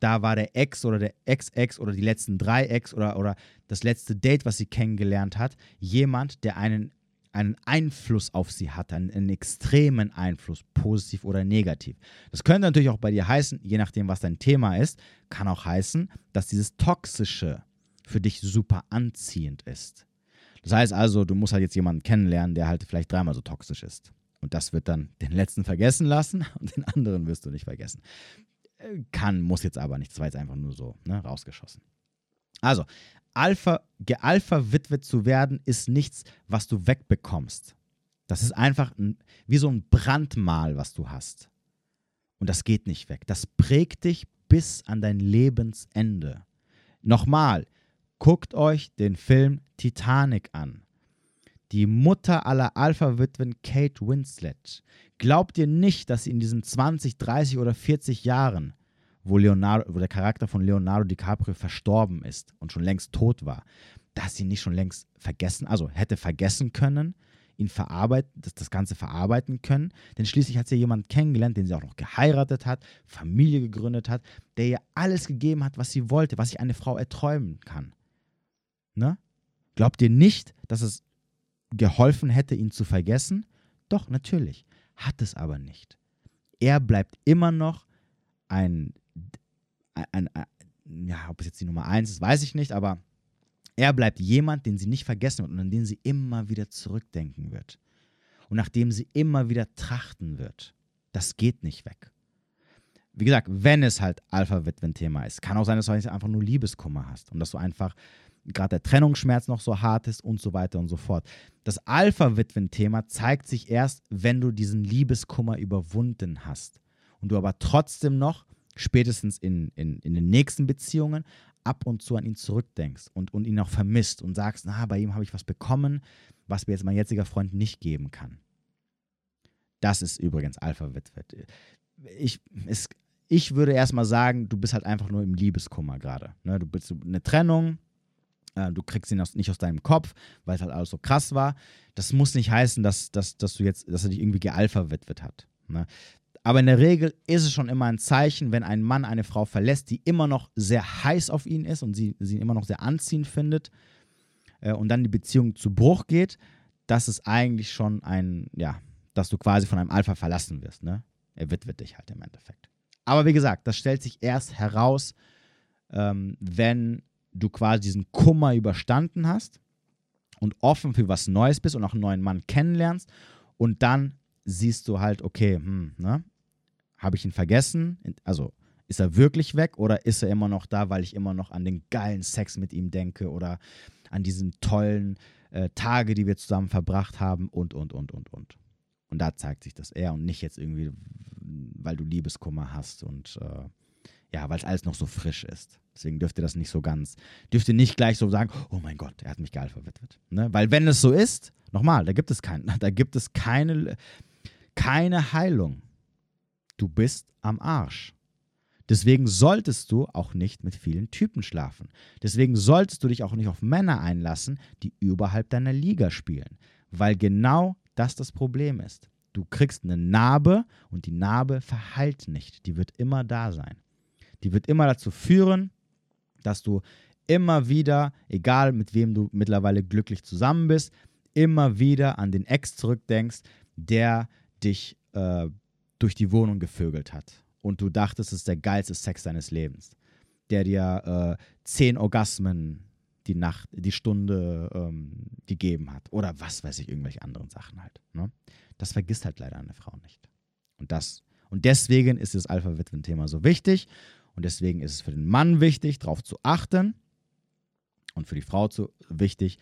da war der Ex oder der Ex-Ex oder die letzten drei Ex oder, oder das letzte Date, was sie kennengelernt hat, jemand, der einen, einen Einfluss auf sie hat, einen, einen extremen Einfluss, positiv oder negativ. Das könnte natürlich auch bei dir heißen, je nachdem, was dein Thema ist, kann auch heißen, dass dieses Toxische für dich super anziehend ist. Das heißt also, du musst halt jetzt jemanden kennenlernen, der halt vielleicht dreimal so toxisch ist. Und das wird dann den letzten vergessen lassen und den anderen wirst du nicht vergessen. Äh, kann, muss jetzt aber nicht. Das war jetzt einfach nur so ne, rausgeschossen. Also, Alpha, gealpha-witwe zu werden, ist nichts, was du wegbekommst. Das ist einfach ein, wie so ein Brandmal, was du hast. Und das geht nicht weg. Das prägt dich bis an dein Lebensende. Nochmal, guckt euch den Film Titanic an die Mutter aller Alpha-Witwen Kate Winslet. Glaubt ihr nicht, dass sie in diesen 20, 30 oder 40 Jahren, wo, Leonardo, wo der Charakter von Leonardo DiCaprio verstorben ist und schon längst tot war, dass sie nicht schon längst vergessen, also hätte vergessen können, ihn verarbeiten, das, das Ganze verarbeiten können. Denn schließlich hat sie jemanden kennengelernt, den sie auch noch geheiratet hat, Familie gegründet hat, der ihr alles gegeben hat, was sie wollte, was sich eine Frau erträumen kann. Ne? Glaubt ihr nicht, dass es geholfen hätte, ihn zu vergessen? Doch, natürlich. Hat es aber nicht. Er bleibt immer noch ein, ein, ein, ja, ob es jetzt die Nummer eins ist, weiß ich nicht, aber er bleibt jemand, den sie nicht vergessen wird und an den sie immer wieder zurückdenken wird. Und nach dem sie immer wieder trachten wird. Das geht nicht weg. Wie gesagt, wenn es halt Alpha-Witwen-Thema ist, kann auch sein, dass du einfach nur Liebeskummer hast und dass du einfach gerade der Trennungsschmerz noch so hart ist und so weiter und so fort. Das Alpha-Witwen-Thema zeigt sich erst, wenn du diesen Liebeskummer überwunden hast und du aber trotzdem noch spätestens in, in, in den nächsten Beziehungen ab und zu an ihn zurückdenkst und, und ihn auch vermisst und sagst, na, bei ihm habe ich was bekommen, was mir jetzt mein jetziger Freund nicht geben kann. Das ist übrigens Alpha-Witwe. Ich, ich würde erstmal sagen, du bist halt einfach nur im Liebeskummer gerade. Ne? Du bist eine Trennung, äh, du kriegst ihn aus, nicht aus deinem Kopf, weil es halt alles so krass war. Das muss nicht heißen, dass, dass, dass du jetzt, dass er dich irgendwie gealpha-witwet hat. Ne? Aber in der Regel ist es schon immer ein Zeichen, wenn ein Mann eine Frau verlässt, die immer noch sehr heiß auf ihn ist und sie, sie ihn immer noch sehr anziehend findet äh, und dann die Beziehung zu Bruch geht, dass es eigentlich schon ein, ja, dass du quasi von einem Alpha verlassen wirst. Ne? Er witwet dich halt im Endeffekt. Aber wie gesagt, das stellt sich erst heraus, ähm, wenn du quasi diesen Kummer überstanden hast und offen für was Neues bist und auch einen neuen Mann kennenlernst und dann siehst du halt, okay, hm, ne? Habe ich ihn vergessen? Also ist er wirklich weg oder ist er immer noch da, weil ich immer noch an den geilen Sex mit ihm denke oder an diesen tollen äh, Tage, die wir zusammen verbracht haben und, und, und, und, und. Und da zeigt sich das eher und nicht jetzt irgendwie, weil du Liebeskummer hast und äh, ja, weil es alles noch so frisch ist. Deswegen dürft ihr das nicht so ganz, dürft ihr nicht gleich so sagen, oh mein Gott, er hat mich geil verwitwet. Ne? Weil wenn es so ist, nochmal, da gibt es kein, da gibt es keine, keine Heilung du bist am Arsch. Deswegen solltest du auch nicht mit vielen Typen schlafen. Deswegen solltest du dich auch nicht auf Männer einlassen, die überhalb deiner Liga spielen. Weil genau das das Problem ist. Du kriegst eine Narbe und die Narbe verheilt nicht. Die wird immer da sein. Die wird immer dazu führen, dass du immer wieder, egal mit wem du mittlerweile glücklich zusammen bist, immer wieder an den Ex zurückdenkst, der dich äh, durch die Wohnung gevögelt hat und du dachtest, es ist der geilste Sex deines Lebens, der dir äh, zehn Orgasmen die Nacht, die Stunde ähm, gegeben hat oder was weiß ich, irgendwelche anderen Sachen halt. Ne? Das vergisst halt leider eine Frau nicht. Und das und deswegen ist das Alpha-Witwen-Thema so wichtig und deswegen ist es für den Mann wichtig, darauf zu achten und für die Frau zu, wichtig,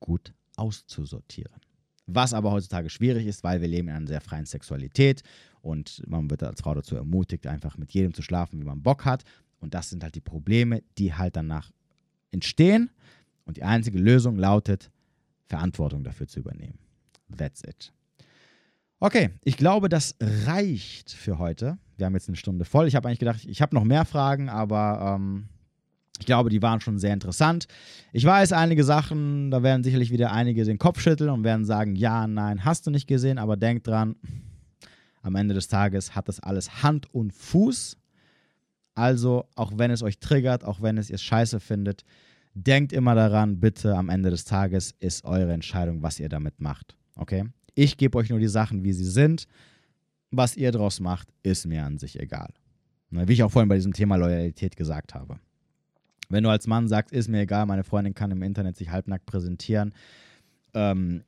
gut auszusortieren. Was aber heutzutage schwierig ist, weil wir leben in einer sehr freien Sexualität und man wird als Frau dazu ermutigt, einfach mit jedem zu schlafen, wie man Bock hat. Und das sind halt die Probleme, die halt danach entstehen. Und die einzige Lösung lautet, Verantwortung dafür zu übernehmen. That's it. Okay, ich glaube, das reicht für heute. Wir haben jetzt eine Stunde voll. Ich habe eigentlich gedacht, ich habe noch mehr Fragen, aber ähm, ich glaube, die waren schon sehr interessant. Ich weiß, einige Sachen, da werden sicherlich wieder einige den Kopf schütteln und werden sagen, ja, nein, hast du nicht gesehen, aber denk dran, am Ende des Tages hat das alles Hand und Fuß. Also, auch wenn es euch triggert, auch wenn es ihr scheiße findet, denkt immer daran, bitte, am Ende des Tages ist eure Entscheidung, was ihr damit macht. Okay? Ich gebe euch nur die Sachen, wie sie sind. Was ihr daraus macht, ist mir an sich egal. Wie ich auch vorhin bei diesem Thema Loyalität gesagt habe. Wenn du als Mann sagst, ist mir egal, meine Freundin kann im Internet sich halbnackt präsentieren, ähm,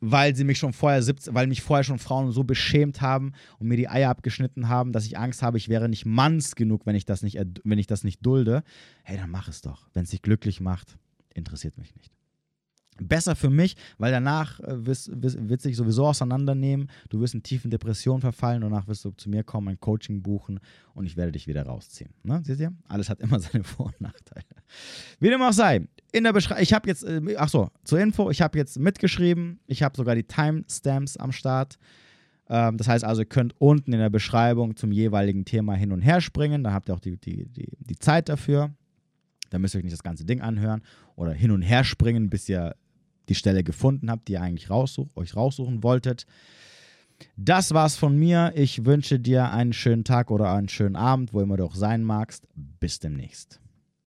weil sie mich schon vorher, weil mich vorher schon Frauen so beschämt haben und mir die Eier abgeschnitten haben, dass ich Angst habe, ich wäre nicht manns genug, wenn ich das nicht, wenn ich das nicht dulde. Hey, dann mach es doch. Wenn es dich glücklich macht, interessiert mich nicht besser für mich, weil danach äh, wird sich sowieso auseinandernehmen. Du wirst in tiefen Depressionen verfallen. Danach wirst du zu mir kommen, ein Coaching buchen und ich werde dich wieder rausziehen. Ne? Seht ihr? Alles hat immer seine Vor- und Nachteile. Wie dem auch sei, in der Beschreibung, ich habe jetzt, äh, ach so, zur Info, ich habe jetzt mitgeschrieben. Ich habe sogar die Timestamps am Start. Ähm, das heißt also, ihr könnt unten in der Beschreibung zum jeweiligen Thema hin und her springen. Da habt ihr auch die, die, die, die Zeit dafür. Da müsst ihr euch nicht das ganze Ding anhören oder hin und her springen, bis ihr die Stelle gefunden habt, die ihr eigentlich raussuch, euch raussuchen wolltet. Das war's von mir. Ich wünsche dir einen schönen Tag oder einen schönen Abend, wo immer du auch sein magst. Bis demnächst.